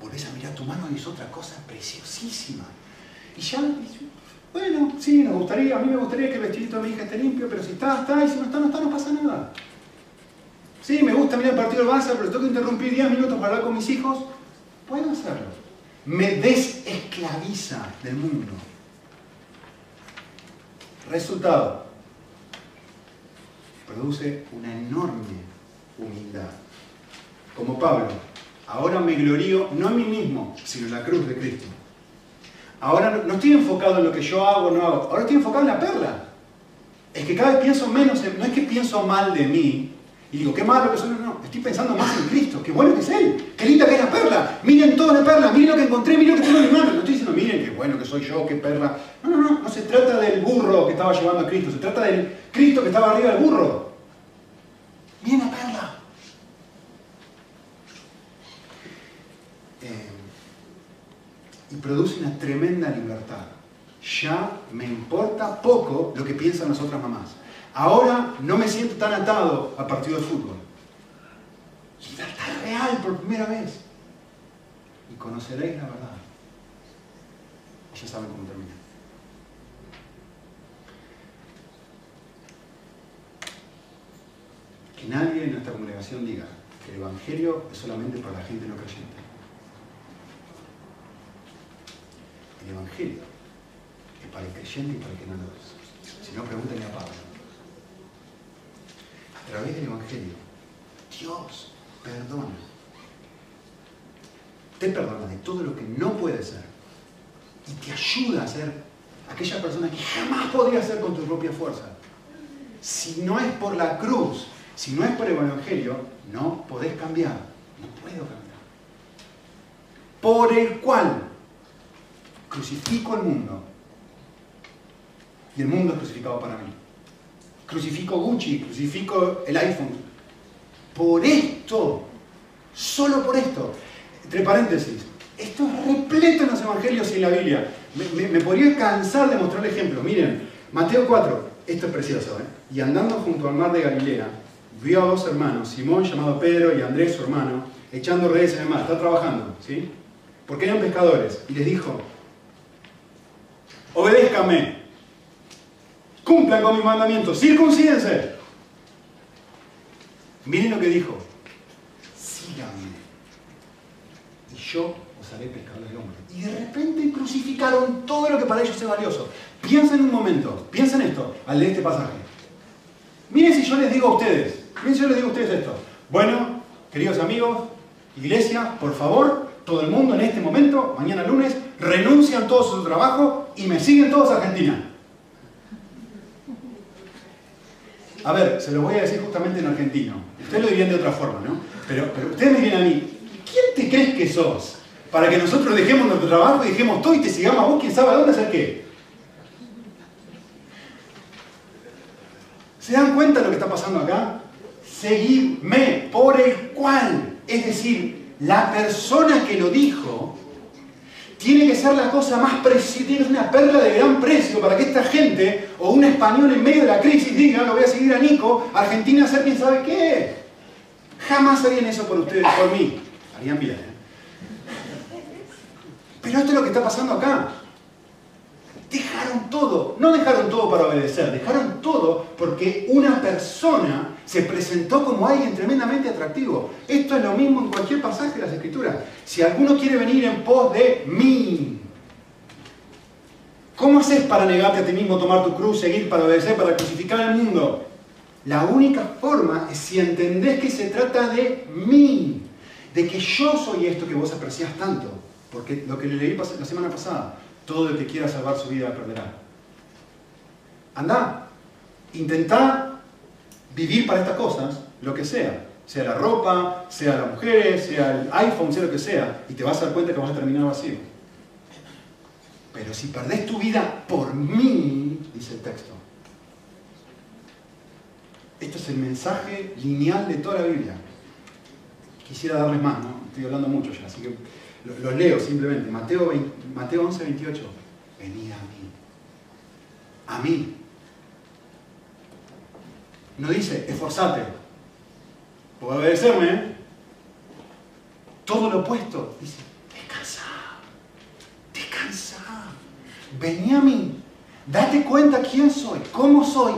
Volvés a mirar tu mano y es otra cosa preciosísima. Y ya bueno, sí, nos gustaría, a mí me gustaría que el vestidito de mi hija esté limpio, pero si está, está, y si no está, no está, no pasa nada. Sí, me gusta mirar el partido del Barça, pero tengo que interrumpir 10 minutos para hablar con mis hijos. Puedo hacerlo. Me desesclaviza del mundo. Resultado. Produce una enorme humildad. Como Pablo, ahora me glorío no en mí mismo, sino en la cruz de Cristo Ahora no, estoy enfocado en lo que yo hago o no hago, ahora estoy enfocado en la perla. Es que cada vez pienso menos, no es que pienso mal de mí y digo, qué malo que soy, no, no, estoy pensando más en Cristo, qué bueno que es Él, qué linda que es la perla, miren toda la perla, miren lo que encontré, miren lo que tengo en mi mano. No estoy diciendo, miren qué bueno que soy yo, qué perla. No, no, no, no se trata del burro que estaba llevando a Cristo, se trata del Cristo que estaba arriba del burro. Miren la perla. Produce una tremenda libertad. Ya me importa poco lo que piensan las otras mamás. Ahora no me siento tan atado al partido de fútbol. Libertad real por primera vez. Y conoceréis la verdad. Ya saben cómo termina. Que nadie en nuestra congregación diga que el Evangelio es solamente para la gente no creyente. El Evangelio es para el creyente y para el que no lo es. Si no, pregúntenle a Pablo. A través del Evangelio, Dios perdona. Te perdona de todo lo que no puede ser y te ayuda a ser aquella persona que jamás podría ser con tu propia fuerza. Si no es por la cruz, si no es por el Evangelio, no podés cambiar. No puedo cambiar. Por el cual crucifico el mundo y el mundo es crucificado para mí. Crucifico Gucci, crucifico el iPhone. Por esto, solo por esto. Entre paréntesis, esto es repleto en los evangelios y en la Biblia. Me, podría cansar de mostrar ejemplos. Miren, Mateo 4, esto es precioso. ¿eh? Y andando junto al mar de Galilea, vio a dos hermanos, Simón llamado Pedro y Andrés su hermano, echando redes en el mar. Está trabajando, ¿sí? Porque eran pescadores. Y les dijo, obedézcanme, cumplan con mis mandamientos, circuncídense. Miren lo que dijo, síganme. Y yo os haré pescadores de hombres. Y de repente crucificaron todo lo que para ellos es valioso. Piensen un momento, piensen esto, al de este pasaje. Miren si yo les digo a ustedes, miren si yo les digo a ustedes esto. Bueno, queridos amigos, iglesia, por favor, todo el mundo en este momento, mañana lunes, renuncian todos a su trabajo y me siguen todos a Argentina. A ver, se lo voy a decir justamente en argentino. Ustedes lo dirían de otra forma, ¿no? Pero, pero ustedes me dirían a mí, ¿quién te crees que sos? Para que nosotros dejemos nuestro trabajo y dejemos todo y te sigamos a vos, quién sabe a dónde hacer qué. ¿Se dan cuenta de lo que está pasando acá? Seguidme, por el cual, es decir, la persona que lo dijo, tiene que ser la cosa más preciosa, tiene que ser una perla de gran precio para que esta gente, o un español en medio de la crisis, diga, lo voy a seguir a Nico, Argentina hacer quién sabe qué. Jamás harían eso por ustedes, por mí. Harían bien. ¿eh? Pero esto es lo que está pasando acá. Dejaron todo, no dejaron todo para obedecer, dejaron todo porque una persona se presentó como alguien tremendamente atractivo. Esto es lo mismo en cualquier pasaje de las Escrituras. Si alguno quiere venir en pos de mí, ¿cómo haces para negarte a ti mismo, tomar tu cruz, seguir para obedecer, para crucificar al mundo? La única forma es si entendés que se trata de mí, de que yo soy esto que vos apreciás tanto. Porque lo que le leí la semana pasada, todo el que quiera salvar su vida perderá. Anda, intentá vivir para estas cosas, lo que sea. Sea la ropa, sea las mujeres, sea el iPhone, sea lo que sea. Y te vas a dar cuenta que vas a terminar vacío. Pero si perdés tu vida por mí, dice el texto. Esto es el mensaje lineal de toda la Biblia. Quisiera darles más, ¿no? Estoy hablando mucho ya, así que lo, leo simplemente. Mateo, Mateo 11, 28. Venid a mí. A mí. No dice, esforzate. Obedecerme. Todo lo opuesto. Dice, descansa. Descansa. Vení a mí. Date cuenta quién soy, cómo soy.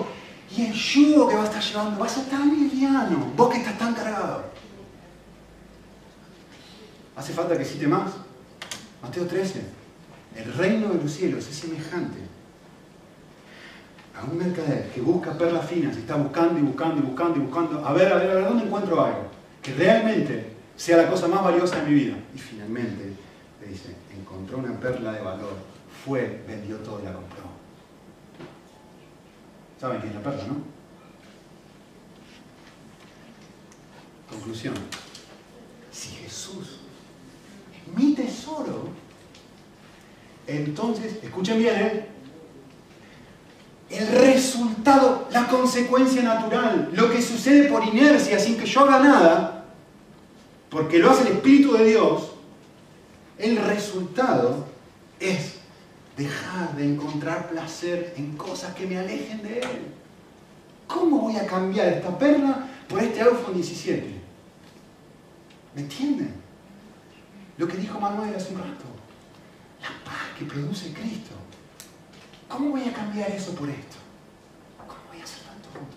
Y el yugo que vas a estar llevando va a ser tan liviano. Vos que estás tan cargado. ¿Hace falta que cite más? Mateo 13. El reino de los cielos es semejante a un mercader que busca perlas finas está buscando y buscando y buscando y buscando. A ver, a ver, a ver, ¿dónde encuentro algo? Que realmente sea la cosa más valiosa de mi vida. Y finalmente le dice, encontró una perla de valor. Fue, vendió todo y la compró. ¿Saben qué es la perla, no? Conclusión. Si Jesús mi tesoro, entonces, escuchen bien, ¿eh? El resultado, la consecuencia natural, lo que sucede por inercia sin que yo haga nada, porque lo hace el Espíritu de Dios, el resultado es dejar de encontrar placer en cosas que me alejen de Él. ¿Cómo voy a cambiar esta perla por este iPhone 17? ¿Me entienden? Lo que dijo Manuel hace un rato. La paz que produce Cristo. ¿Cómo voy a cambiar eso por esto? ¿Cómo voy a hacer tanto fruto?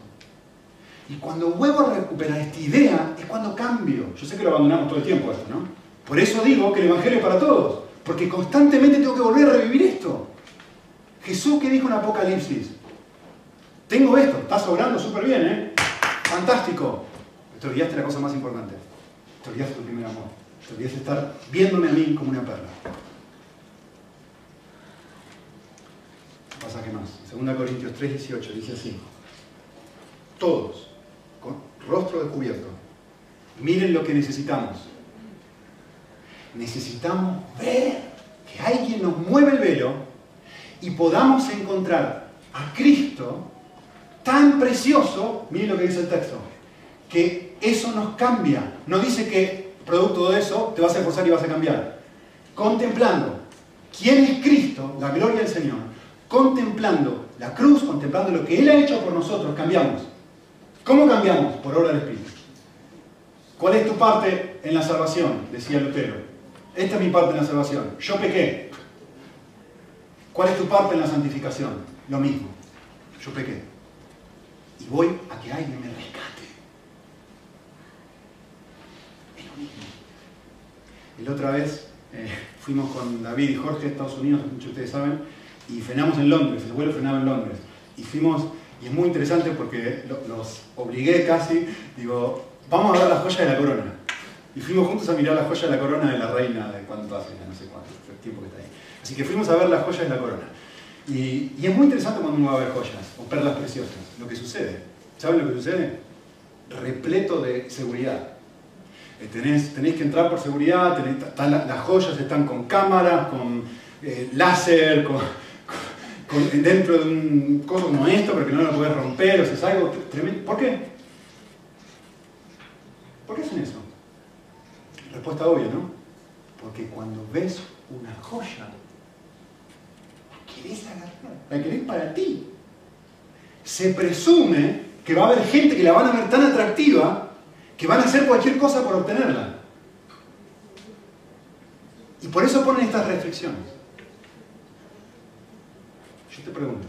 Y cuando vuelvo a recuperar esta idea es cuando cambio. Yo sé que lo abandonamos todo el tiempo esto, ¿no? Por eso digo que el Evangelio es para todos. Porque constantemente tengo que volver a revivir esto. Jesús, ¿qué dijo en Apocalipsis? Tengo esto, está sobrando súper bien, ¿eh? Fantástico. Te olvidaste la cosa más importante. Te olvidaste tu primer amor. Te olvidaste estar viéndome a mí como una perla. Pasa que más. 2 Corintios 3, 18 dice así. Todos, con rostro descubierto, miren lo que necesitamos. Necesitamos ver que alguien nos mueve el velo y podamos encontrar a Cristo tan precioso, miren lo que dice el texto, que eso nos cambia. No dice que producto de eso te vas a esforzar y vas a cambiar. Contemplando quién es Cristo, la gloria del Señor, contemplando la cruz, contemplando lo que Él ha hecho por nosotros, cambiamos. ¿Cómo cambiamos? Por obra del Espíritu. ¿Cuál es tu parte en la salvación? Decía Lutero. Esta es mi parte en la salvación. Yo pequé. ¿Cuál es tu parte en la santificación? Lo mismo. Yo pequé. Y voy a que alguien me rescate. Es lo mismo. La otra vez eh, fuimos con David y Jorge a Estados Unidos, muchos de ustedes saben, y frenamos en Londres, el vuelo frenaba en Londres. Y fuimos, y es muy interesante porque los obligué casi, digo, vamos a ver la joya de la corona. Y fuimos juntos a mirar la joya de la corona de la reina de cuánto hace, no sé cuánto, el tiempo que está ahí. Así que fuimos a ver la joya de la corona. Y, es muy interesante cuando uno va a ver joyas o perlas preciosas, lo que sucede. ¿Saben lo que sucede? Repleto de seguridad. Eh, tenés, tenéis que entrar por seguridad, tenés, las joyas están con cámaras, con eh, láser, con, dentro de un coso como esto, porque no lo puedes romper, o sea, es algo tremendo. ¿Por qué? ¿Por qué hacen eso? Respuesta obvia, ¿no? Porque cuando ves una joya, la querés agarrar, la querés para ti. Se presume que va a haber gente que la van a ver tan atractiva que van a hacer cualquier cosa por obtenerla. Y por eso ponen estas restricciones. Yo te pregunto,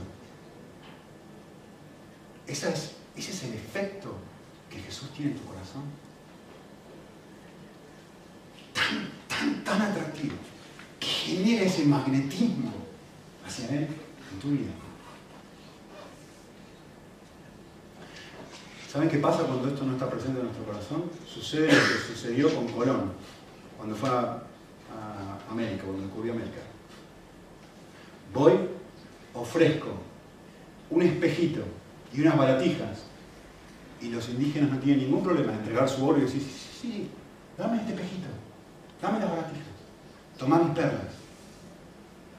¿ese es el efecto que Jesús tiene en tu corazón? Tan, tan, tan atractivo, que genera ese magnetismo hacia Él en tu vida. ¿Saben qué pasa cuando esto no está presente en nuestro corazón? Sucede lo que sucedió con Colón, cuando fue a, América, cuando descubrió América. Voy ofrezco un espejito y unas baratijas y los indígenas no tienen ningún problema en entregar su oro y decir, sí, sí, sí, dame este espejito, dame las baratijas, toma mis perlas.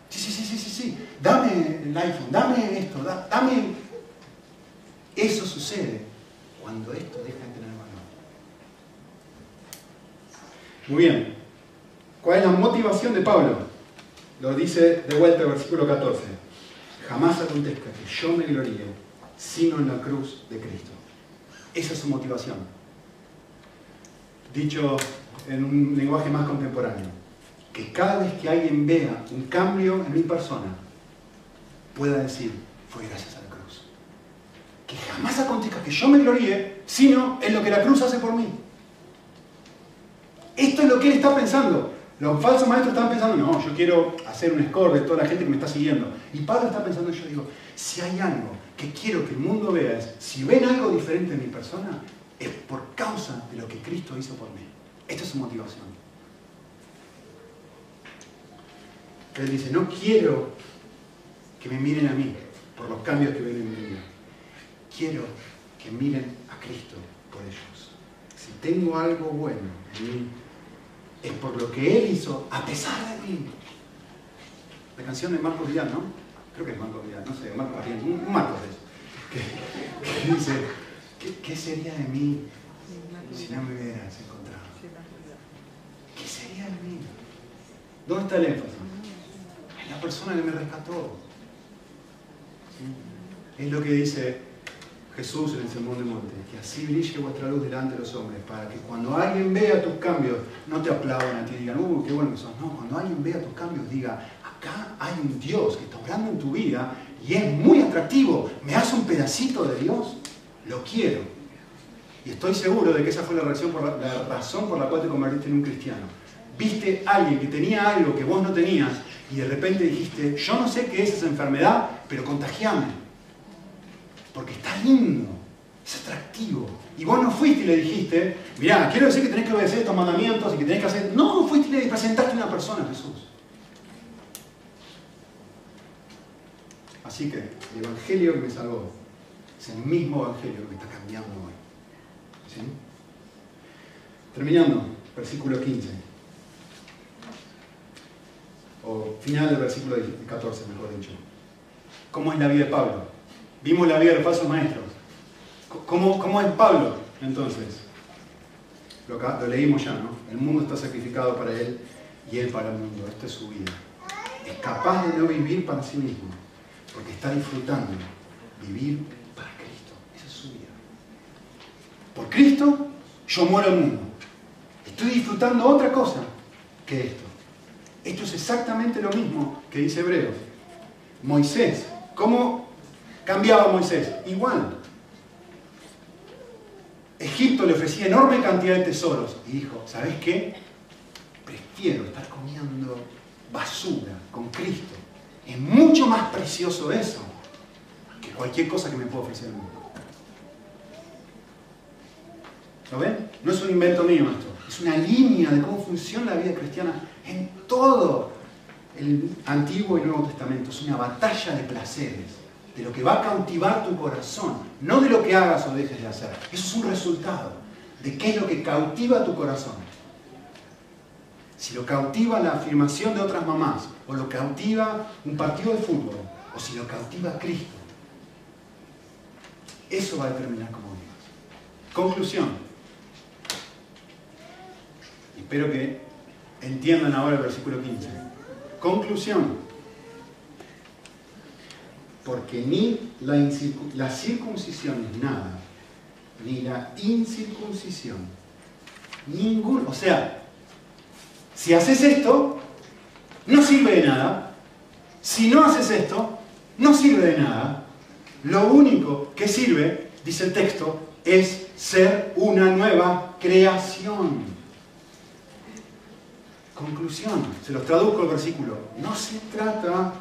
Sí, sí, sí, sí, sí, sí, dame el iPhone, dame esto, dame... Eso sucede cuando esto deja de tener valor. Muy bien. ¿Cuál es la motivación de Pablo? Lo dice de vuelta el versículo 14 jamás acontezca que yo me gloríe sino en la cruz de Cristo. Esa es su motivación. Dicho en un lenguaje más contemporáneo, que cada vez que alguien vea un cambio en mi persona, pueda decir, fue gracias a la cruz. Que jamás acontezca que yo me gloríe, sino en lo que la cruz hace por mí. Esto es lo que él está pensando. Los falsos maestros están pensando, no, yo quiero hacer un score de toda la gente que me está siguiendo. Y Pablo está pensando, yo digo, si hay algo que quiero que el mundo vea es, si ven algo diferente en mi persona, es por causa de lo que Cristo hizo por mí. Esta es su motivación. Él dice, no quiero que me miren a mí por los cambios que ven en mi vida. Quiero que miren a Cristo por ellos. Si tengo algo bueno en mí, es por lo que Él hizo a pesar de mí. La canción de Marcos Vidal, ¿no? Creo que es Marcos Vidal, no sé, Marcos un Marcos de eso. Que, dice, ¿qué, sería de mí si no me hubieras encontrado? ¿Qué sería de mí? ¿Dónde está el énfasis? El persona que me rescató. Es lo que dice Jesús en el Sermón del Monte, que así brille vuestra luz delante de los hombres, para que cuando alguien vea tus cambios, no te aplaudan a ti y digan, uh, qué bueno que sos. No, cuando alguien vea tus cambios, diga, acá hay un Dios que está obrando en tu vida y es muy atractivo. ¿Me hace un pedacito de Dios? Lo quiero. Y estoy seguro de que esa fue la, razón por la, razón por la cual te convertiste en un cristiano. Viste a alguien que tenía algo que vos no tenías y de repente dijiste, yo no sé qué es esa enfermedad, pero contagiame porque está lindo, es atractivo. Y vos no fuiste y le dijiste, mirá, quiero decir que tenés que obedecer estos mandamientos y que tenés que hacer... No, fuiste y le presentaste a una persona a Jesús. Así que el Evangelio que me salvó es el mismo Evangelio que me está cambiando hoy. ¿Sí? Terminando, versículo 15. O final del versículo 14, mejor dicho. ¿Cómo es la vida de Pablo? Vimos la vida de los falsos maestros. ¿Cómo, ¿Cómo, es Pablo entonces? Lo, leímos ya, ¿no? El mundo está sacrificado para él y él para el mundo. Esta es su vida. Es capaz de no vivir para sí mismo, porque está disfrutando vivir para Cristo. Esa es su vida. Por Cristo yo muero al mundo. Estoy disfrutando otra cosa que esto. Esto es exactamente lo mismo que dice Hebreos. Moisés, ¿cómo cambiaba Moisés? Igual. Egipto le ofrecía enorme cantidad de tesoros y dijo, ¿sabes qué? Prefiero estar comiendo basura con Cristo. Es mucho más precioso eso que cualquier cosa que me pueda ofrecer el mundo. ¿Lo ven? No es un invento mío esto. Es una línea de cómo funciona la vida cristiana en todo el Antiguo y Nuevo Testamento. Es una batalla de placeres de lo que va a cautivar tu corazón, no de lo que hagas o dejes de hacer. Eso es un resultado de qué es lo que cautiva tu corazón. Si lo cautiva la afirmación de otras mamás, o lo cautiva un partido de fútbol, o si lo cautiva Cristo. Eso va a determinar cómo vivas. Conclusión. Espero que entiendan ahora el versículo 15. Conclusión porque ni la, circuncisión es nada, ni la incircuncisión, ninguno. O sea, si haces esto, no sirve de nada. Si no haces esto, no sirve de nada. Lo único que sirve, dice el texto, es ser una nueva creación. Conclusión, se los traduzco el versículo. No se trata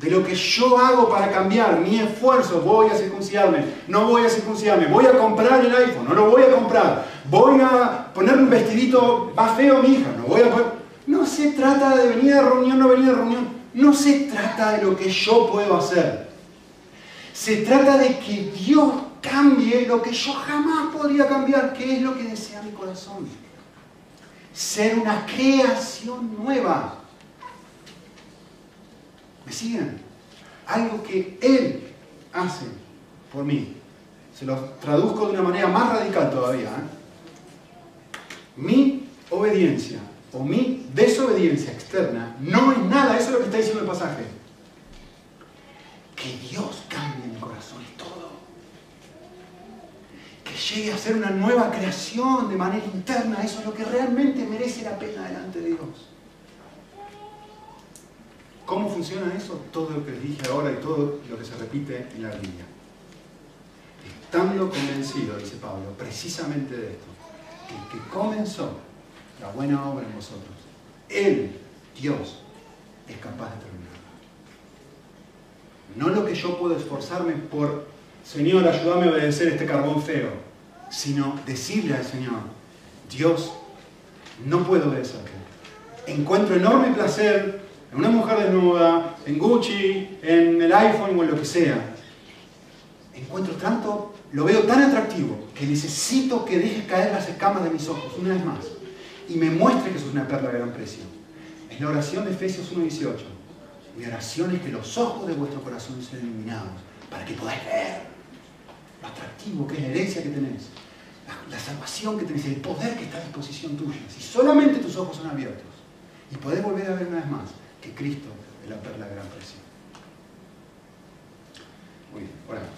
de lo que yo hago para cambiar, mi esfuerzo, voy a circuncidarme, no voy a circuncidarme, voy a comprar el iPhone, no lo voy a comprar, voy a poner un vestidito más feo a mi hija, no voy a No se trata de venir a reunión, no venir a reunión, no se trata de lo que yo puedo hacer. Se trata de que Dios cambie lo que yo jamás podría cambiar, que es lo que desea mi corazón. Ser una creación nueva. ¿Me siguen? Algo que Él hace por mí. Se lo traduzco de una manera más radical todavía. ¿eh? Mi obediencia o mi desobediencia externa no es nada, eso es lo que está diciendo el pasaje. Que Dios cambie mi corazón es todo. Que llegue a ser una nueva creación de manera interna, eso es lo que realmente merece la pena delante de Dios. ¿Cómo funciona eso? Todo lo que les dije ahora y todo lo que se repite en la Biblia. Estando convencido, dice Pablo, precisamente de esto, que el que comenzó la buena obra en vosotros, Él, Dios, es capaz de terminarla. No lo que yo puedo esforzarme por, Señor, ayúdame a obedecer este carbón feo, sino decirle al Señor, Dios, no puedo obedecerte. Encuentro enorme placer en una mujer desnuda, en Gucci, en el iPhone o en lo que sea. Encuentro tanto, lo veo tan atractivo que necesito que deje caer las escamas de mis ojos una vez más y me muestre que es una perla de gran precio. Es la oración de Efesios 1.18. Mi oración es que los ojos de vuestro corazón sean iluminados para que podáis ver lo atractivo que es la herencia que tenés, la, la salvación que tenés, el poder que está a disposición tuya. Si solamente tus ojos son abiertos y podés volver a ver una vez más que Cristo, la perla de gran precio. Muy bien, oramos.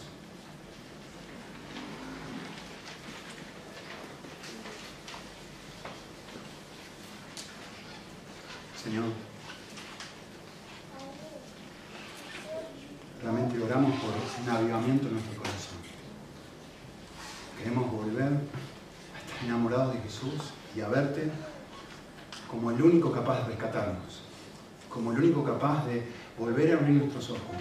Señor, realmente oramos por un avivamiento en nuestro corazón. Queremos volver a estar enamorados de Jesús y a verte como el único capaz de rescatarnos, como el único capaz de volver a abrir nuestros ojos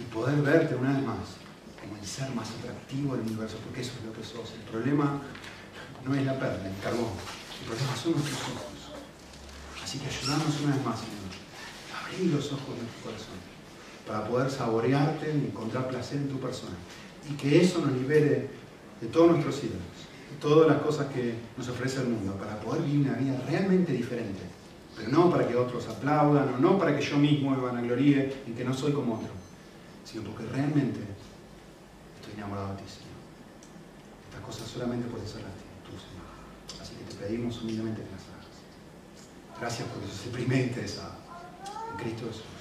y poder verte una vez más como el ser más atractivo del universo, porque eso es lo que sos. El problema no es la perla, el carbón, el problema son nuestros ojos. Así que ayudamos una vez más, Señor, a abrir los ojos de nuestro corazón para poder saborearte y encontrar placer en tu persona. Y que eso nos libere de todos nuestros ídolos, de todas las cosas que nos ofrece el mundo, para poder vivir una vida realmente diferente. Pero no para que otros aplaudan, o no para que yo mismo me vanagloríe en que no soy como otro, sino porque realmente estoy enamorado de ti, Señor. Estas cosas solamente puedes hacerlas tú, Señor. Así que te pedimos humildemente que las hagas. Gracias porque sos el primer interesado en Cristo Jesús.